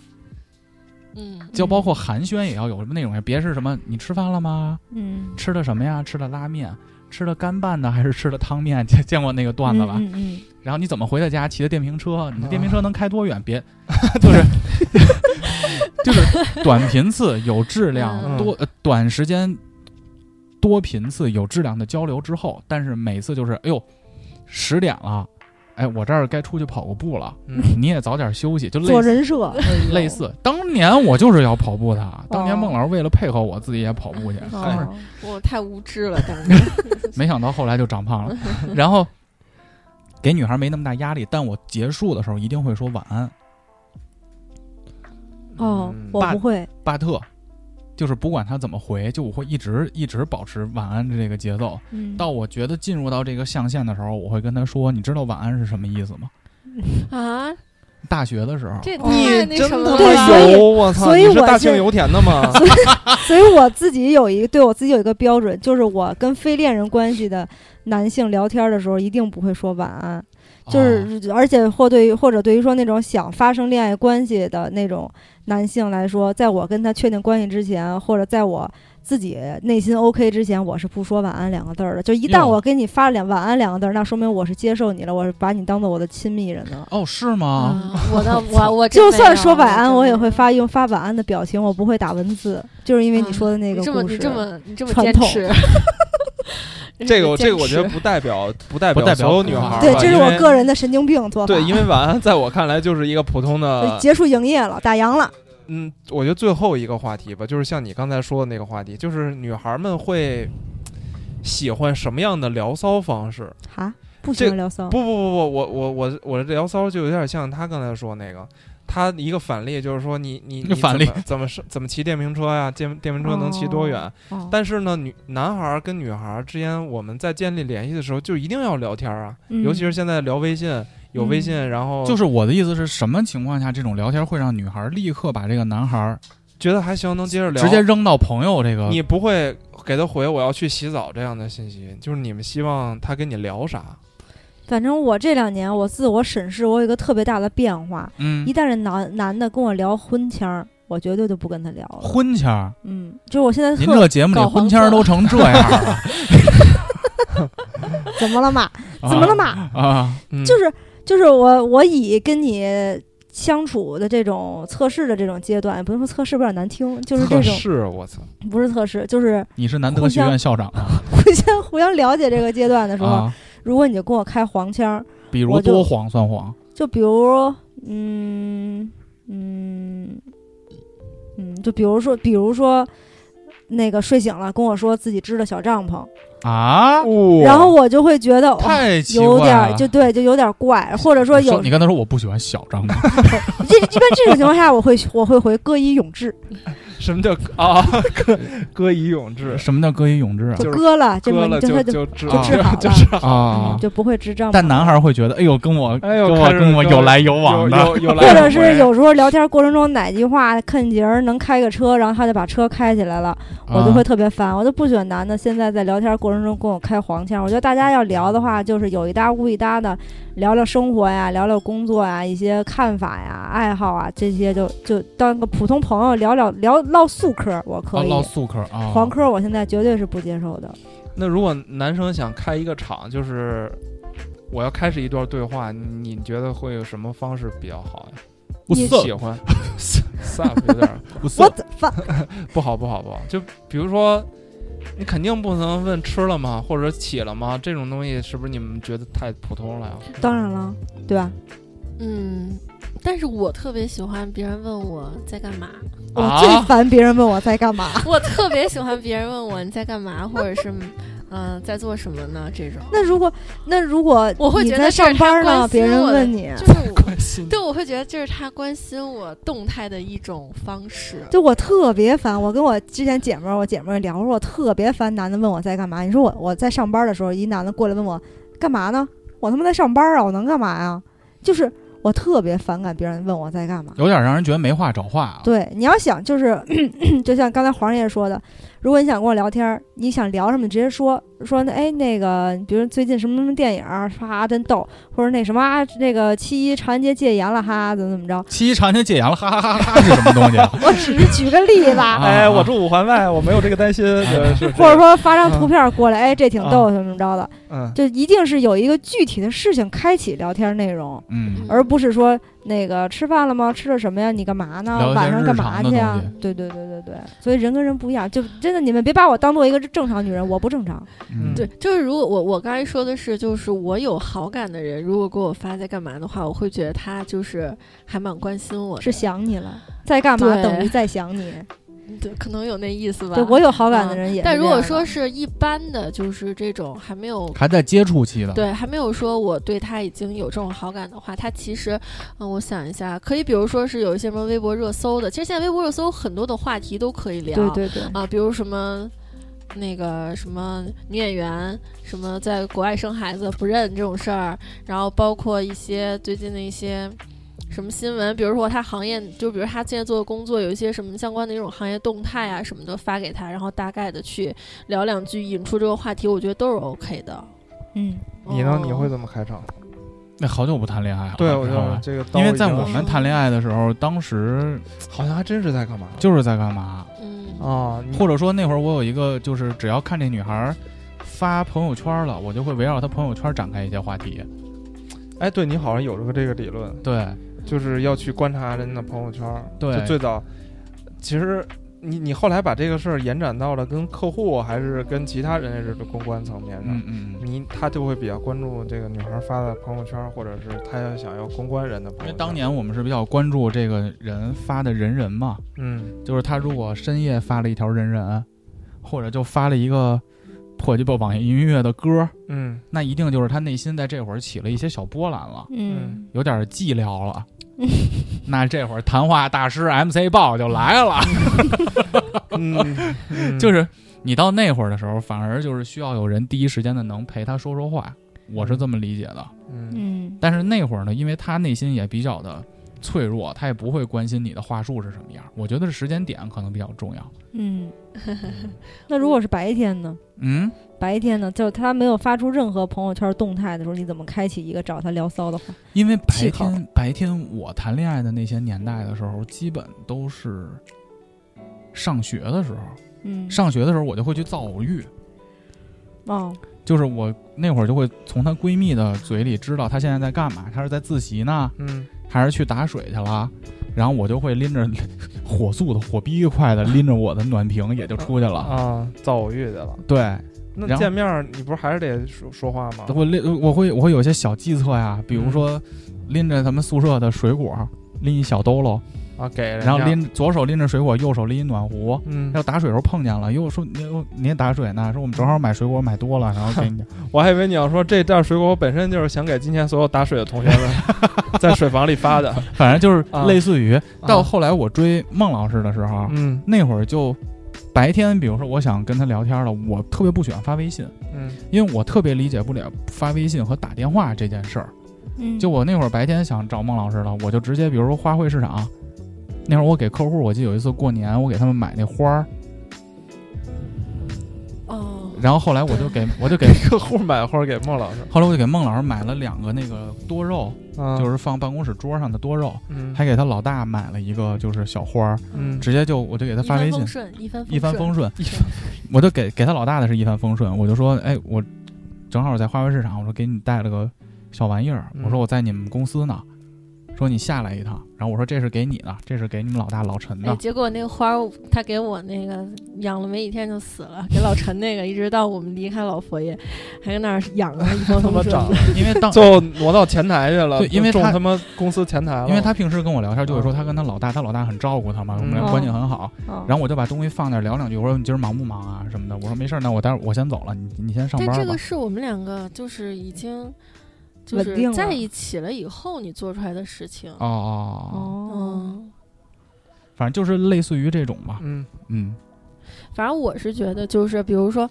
嗯，就包括寒暄也要有什么内容呀？别是什么你吃饭了吗？嗯，吃的什么呀？吃的拉面，吃的干拌的还是吃的汤面？见见过那个段子吧？嗯嗯。然后你怎么回的家？骑的电瓶车？你的电瓶车能开多远？别，就是就是短频次有质量多短时间多频次有质量的交流之后，但是每次就是哎呦十点了。哎，我这儿该出去跑个步了，你也早点休息。就做人设，类似。当年我就是要跑步的，当年孟老师为了配合我自己也跑步去。我太无知了，当年。没想到后来就长胖了，然后给女孩没那么大压力，但我结束的时候一定会说晚安。哦，我不会。巴特。就是不管他怎么回，就我会一直一直保持晚安的这个节奏。到我觉得进入到这个象限的时候，我会跟他说：“你知道晚安是什么意思吗？”啊，大学的时候，这你真的有我操！你是大庆油田的吗？所以我自己有一个对我自己有一个标准，就是我跟非恋人关系的男性聊天的时候，一定不会说晚安。就是，而且或对于或者对于说那种想发生恋爱关系的那种男性来说，在我跟他确定关系之前，或者在我自己内心 OK 之前，我是不说晚安两个字儿的。就一旦我给你发两晚安两个字儿，那说明我是接受你了，我是把你当做我的亲密人了。哦，是吗？我的我我就算说晚安，我也会发用发晚安的表情，我不会打文字，就是因为你说的那个故事。你这么 你这么坚持。这个这个我觉得不代表不代表所有女孩对，这是我个人的神经病做法。对，因为晚安在我看来就是一个普通的结束营业了，打烊了。嗯，我觉得最后一个话题吧，就是像你刚才说的那个话题，就是女孩们会喜欢什么样的聊骚方式？哈，不喜欢聊骚？不不不不，我我我我的聊骚就有点像他刚才说那个。他一个反例就是说，你你你反例怎么是怎么骑电瓶车呀？电电瓶车能骑多远？但是呢，女男孩跟女孩之间，我们在建立联系的时候，就一定要聊天啊。尤其是现在聊微信，有微信，然后就是我的意思是什么情况下，这种聊天会让女孩立刻把这个男孩觉得还行，能接着聊，直接扔到朋友这个？你不会给他回我要去洗澡这样的信息？就是你们希望他跟你聊啥？反正我这两年我自我审视，我有一个特别大的变化。嗯，一旦是男男的跟我聊婚签儿，我绝对就不跟他聊了。婚签儿，嗯，就是我现在您这节目里婚签儿都 成这样了，怎么了嘛？怎么了嘛？啊，就是就是我我以跟你相处的这种测试的这种阶段，不用说测试，有点难听，就是这种是我操，不是测试，就是你是南德学院校长啊，互相互相了解这个阶段的时候。如果你就跟我开黄腔，比如多黄算黄？就比如，嗯嗯嗯，就比如说，比如说，那个睡醒了跟我说自己支的小帐篷。啊，然后我就会觉得太有点，就对，就有点怪，或者说有你跟他说我不喜欢小帐篷，这一般这种情况下我会我会回歌以咏志。什么叫啊？歌歌以咏志？什么叫歌以咏志啊？就割了，割了就就治好了啊，就不会智障。但男孩会觉得，哎呦，跟我跟我跟我有来有往的，或者是有时候聊天过程中哪句话看节儿能开个车，然后他就把车开起来了，我就会特别烦。我就不喜欢男的现在在聊天过程中跟我开黄腔。我觉得大家要聊的话，就是有一搭无一搭的。聊聊生活呀，聊聊工作呀，一些看法呀、爱好啊，这些就就当个普通朋友聊聊聊唠素嗑，我可以唠素嗑啊。黄科我现在绝对是不接受的。那如果男生想开一个场，就是我要开始一段对话，你觉得会有什么方式比较好呀？不喜欢，stop 有点不我怎 不好不好不好？就比如说。你肯定不能问吃了吗，或者起了吗？这种东西是不是你们觉得太普通了呀？当然了，对吧？嗯，但是我特别喜欢别人问我在干嘛。我最烦别人问我在干嘛。我特别喜欢别人问我你在干嘛，或者是。嗯，在做什么呢？这种那如果那如果我会觉得上班呢，别人问你，就是关心，对，我会觉得这是他关心我动态的一种方式。就我特别烦，我跟我之前姐们儿，我姐们儿聊，我说我特别烦男的问我在干嘛。你说我我在上班的时候，一男的过来问我干嘛呢？我他妈在上班啊，我能干嘛呀？就是我特别反感别人问我在干嘛，有点让人觉得没话找话啊。对，你要想就是，就像刚才黄爷说的。如果你想跟我聊天，你想聊什么，直接说说那哎那个，比如最近什么什么电影，唰真逗，或者那什么啊，那个七一长安街戒严了，哈怎么怎么着？七一长安街戒严了，哈哈哈哈是什么东西？我只是举个例子。哎，我住五环外，我没有这个担心。或者说发张图片过来，哎，这挺逗，怎么着的？嗯，就一定是有一个具体的事情开启聊天内容，嗯，而不是说那个吃饭了吗？吃的什么呀？你干嘛呢？晚上干嘛去啊？对对对对对，所以人跟人不一样，就。真的，你们别把我当做一个正常女人，我不正常。对，就是如果我我刚才说的是，就是我有好感的人，如果给我发在干嘛的话，我会觉得他就是还蛮关心我，是想你了，在干嘛等于在想你。对，可能有那意思吧。对我有好感的人也，但如果说是一般的，就是这种还没有还在接触期的，对，还没有说我对他已经有这种好感的话，他其实，嗯，我想一下，可以，比如说是有一些什么微博热搜的，其实现在微博热搜很多的话题都可以聊，对对对，啊，比如什么那个什么女演员，什么在国外生孩子不认这种事儿，然后包括一些最近的一些。什么新闻？比如说他行业，就比如他现在做的工作，有一些什么相关的一种行业动态啊什么的发给他，然后大概的去聊两句，引出这个话题，我觉得都是 OK 的。嗯，你呢？你会怎么开场？那好久不谈恋爱了。对，我觉得这个，因为在我们谈恋爱的时候，当时好像还真是在干嘛，就是在干嘛。嗯啊，或者说那会儿我有一个，就是只要看这女孩发朋友圈了，我就会围绕她朋友圈展开一些话题。哎，对你好像有这个这个理论，对，就是要去观察人的朋友圈。对，最早，其实。你你后来把这个事儿延展到了跟客户还是跟其他人的这个公关层面上，嗯嗯，你他就会比较关注这个女孩发的朋友圈，或者是他要想要公关人的朋友圈。因为当年我们是比较关注这个人发的人人嘛，嗯，就是他如果深夜发了一条人人，或者就发了一个破鸡巴网易云音乐的歌，嗯，那一定就是他内心在这会儿起了一些小波澜了，嗯，有点寂寥了。那这会儿谈话大师 MC 报就来了，就是你到那会儿的时候，反而就是需要有人第一时间的能陪他说说话，我是这么理解的。嗯，但是那会儿呢，因为他内心也比较的脆弱，他也不会关心你的话术是什么样。我觉得是时间点可能比较重要。嗯，那如果是白天呢？嗯。白天呢，就他没有发出任何朋友圈动态的时候，你怎么开启一个找他聊骚的话？因为白天白天我谈恋爱的那些年代的时候，基本都是上学的时候。嗯，上学的时候我就会去造偶遇。哦，就是我那会儿就会从她闺蜜的嘴里知道她现在在干嘛，她是在自习呢，嗯，还是去打水去了？然后我就会拎着火速的火逼快的拎着我的暖瓶也就出去了啊，造偶遇去了。对。那见面你不是还是得说说话吗？我拎我会我会有些小计策呀，比如说拎着咱们宿舍的水果，拎一小兜喽啊，给，然后拎左手拎着水果，右手拎一暖壶，嗯，要打水时候碰见了，又说你你也打水呢，说我们正好买水果买多了，然后给你。我还以为你要说这袋水果我本身就是想给今天所有打水的同学们 在水房里发的，反正就是类似于到后来我追孟老师的时候，嗯，那会儿就。白天，比如说我想跟他聊天了，我特别不喜欢发微信，嗯，因为我特别理解不了发微信和打电话这件事儿，嗯，就我那会儿白天想找孟老师了，我就直接，比如说花卉市场，那会儿我给客户，我记得有一次过年，我给他们买那花儿，哦，然后后来我就给 我就给客户买花给孟老师，后来我就给孟老师买了两个那个多肉。就是放办公室桌上的多肉，嗯，还给他老大买了一个就是小花儿，嗯，直接就我就给他发微信，一帆一帆风顺，一帆，我就给给他老大的是一帆风顺，我就说，哎，我正好在花卉市场，我说给你带了个小玩意儿，我说我在你们公司呢。说你下来一趟，然后我说这是给你的，这是给你们老大老陈的。结果那个花他给我那个养了没几天就死了，给老陈那个一直到我们离开老佛爷，还在那儿养着一 他妈长，因为当 最后挪到前台去了，对，因为他他妈公司前台了。因为他平时跟我聊天就会说他跟他老大，他老大很照顾他嘛，我们俩关系很好。然后我就把东西放那儿聊两句，我说你今儿忙不忙啊什么的，我说没事儿，那我待会儿我先走了，你你先上班吧。但这个是我们两个就是已经。就是在一起了以后，你做出来的事情。哦哦哦，反正就是类似于这种吧。嗯嗯。反正我是觉得，就是比如说，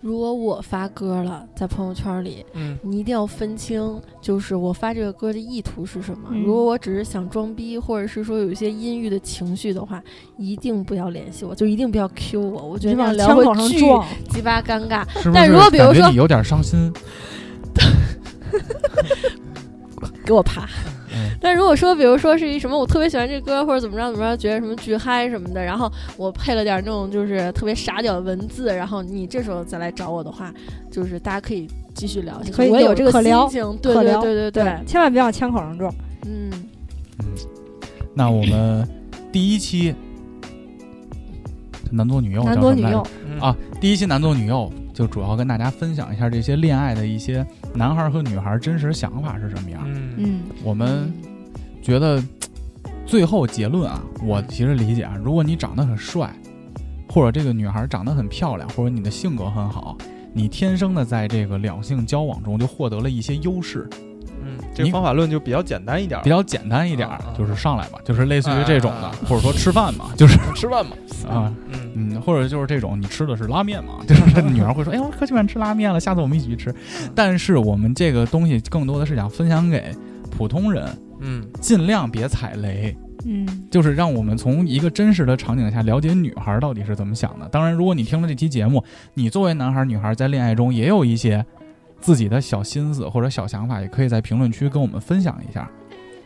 如果我发歌了，在朋友圈里，嗯，你一定要分清，就是我发这个歌的意图是什么。如果我只是想装逼，或者是说有一些阴郁的情绪的话，一定不要联系我，就一定不要 Q 我。我觉得这样聊会巨鸡巴尴尬。但如果比如说你有点伤心。给我爬！但如果说，比如说是一什么，我特别喜欢这歌，或者怎么着怎么着，觉得什么巨嗨什么的，然后我配了点那种就是特别傻屌的文字，然后你这时候再来找我的话，就是大家可以继续聊。可以，我有这个心情，对对对对对，千万别往枪口上撞。嗯嗯，那我们第一期男左女右，男左女右啊，第一期男左女右。就主要跟大家分享一下这些恋爱的一些男孩和女孩真实想法是什么样。嗯，我们觉得最后结论啊，我其实理解啊，如果你长得很帅，或者这个女孩长得很漂亮，或者你的性格很好，你天生的在这个两性交往中就获得了一些优势。嗯，这个方法论就比较简单一点，比较简单一点，就是上来吧，就是类似于这种的，或者说吃饭嘛，就是吃饭嘛，啊。嗯，或者就是这种，你吃的是拉面嘛？就是 女儿会说：“哎，我可喜欢吃拉面了，下次我们一起去吃。”但是我们这个东西更多的是想分享给普通人，嗯，尽量别踩雷，嗯，就是让我们从一个真实的场景下了解女孩到底是怎么想的。当然，如果你听了这期节目，你作为男孩女孩在恋爱中也有一些自己的小心思或者小想法，也可以在评论区跟我们分享一下。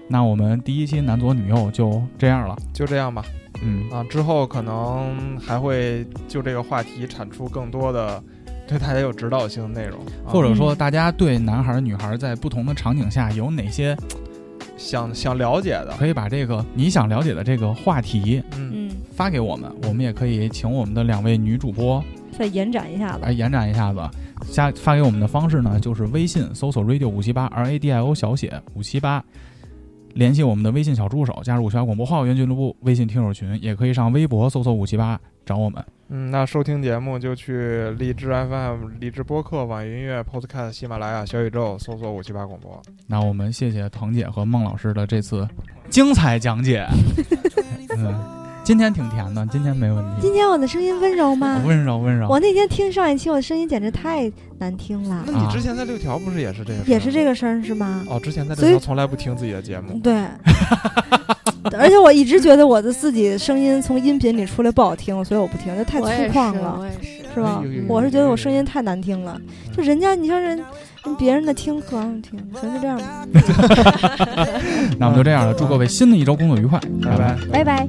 那我们第一期男左女右就这样了，就这样吧。嗯。啊，之后可能还会就这个话题产出更多的对大家有指导性的内容，或者说大家对男孩女孩在不同的场景下有哪些想想了解的，可以把这个你想了解的这个话题，嗯，发给我们，我们也可以请我们的两位女主播再延展一下子，来延展一下子。加发给我们的方式呢，就是微信搜索 radio 五七八 R A D I O 小写五七八。联系我们的微信小助手，加入五七八广播校园俱乐部微信听友群，也可以上微博搜索五七八找我们。嗯，那收听节目就去荔枝 FM、荔枝播客、网易云音乐、Podcast、喜马拉雅、小宇宙搜索五七八广播。那我们谢谢腾姐和孟老师的这次精彩讲解。嗯。今天挺甜的，今天没问题。今天我的声音温柔吗？温柔温柔。我那天听上一期，我的声音简直太难听了。那你之前在六条不是也是这个？也是这个声是吗？哦，之前在六条从来不听自己的节目。对。而且我一直觉得我的自己声音从音频里出来不好听，所以我不听，就太粗犷了。我也是，是吧？我是觉得我声音太难听了。就人家，你像人别人的听可好听，行，就这样吧。那我们就这样了，祝各位新的一周工作愉快，拜拜，拜拜。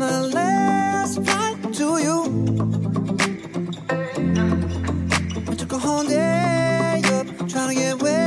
on the last flight to you. We took a whole day up, trying to get way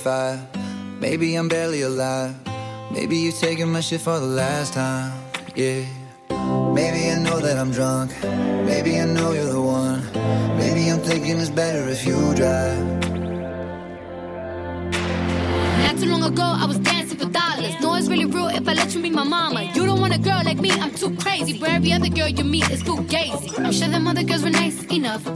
45. Maybe I'm barely alive. Maybe you taking my shit for the last time. Yeah. Maybe I know that I'm drunk. Maybe I know you're the one. Maybe I'm thinking it's better if you drive. Not too long ago, I was dancing for dollars. No, it's really rude if I let you be my mama. You don't want a girl like me, I'm too crazy. Where every other girl you meet is fugazi. I'm sure them other girls were nice enough.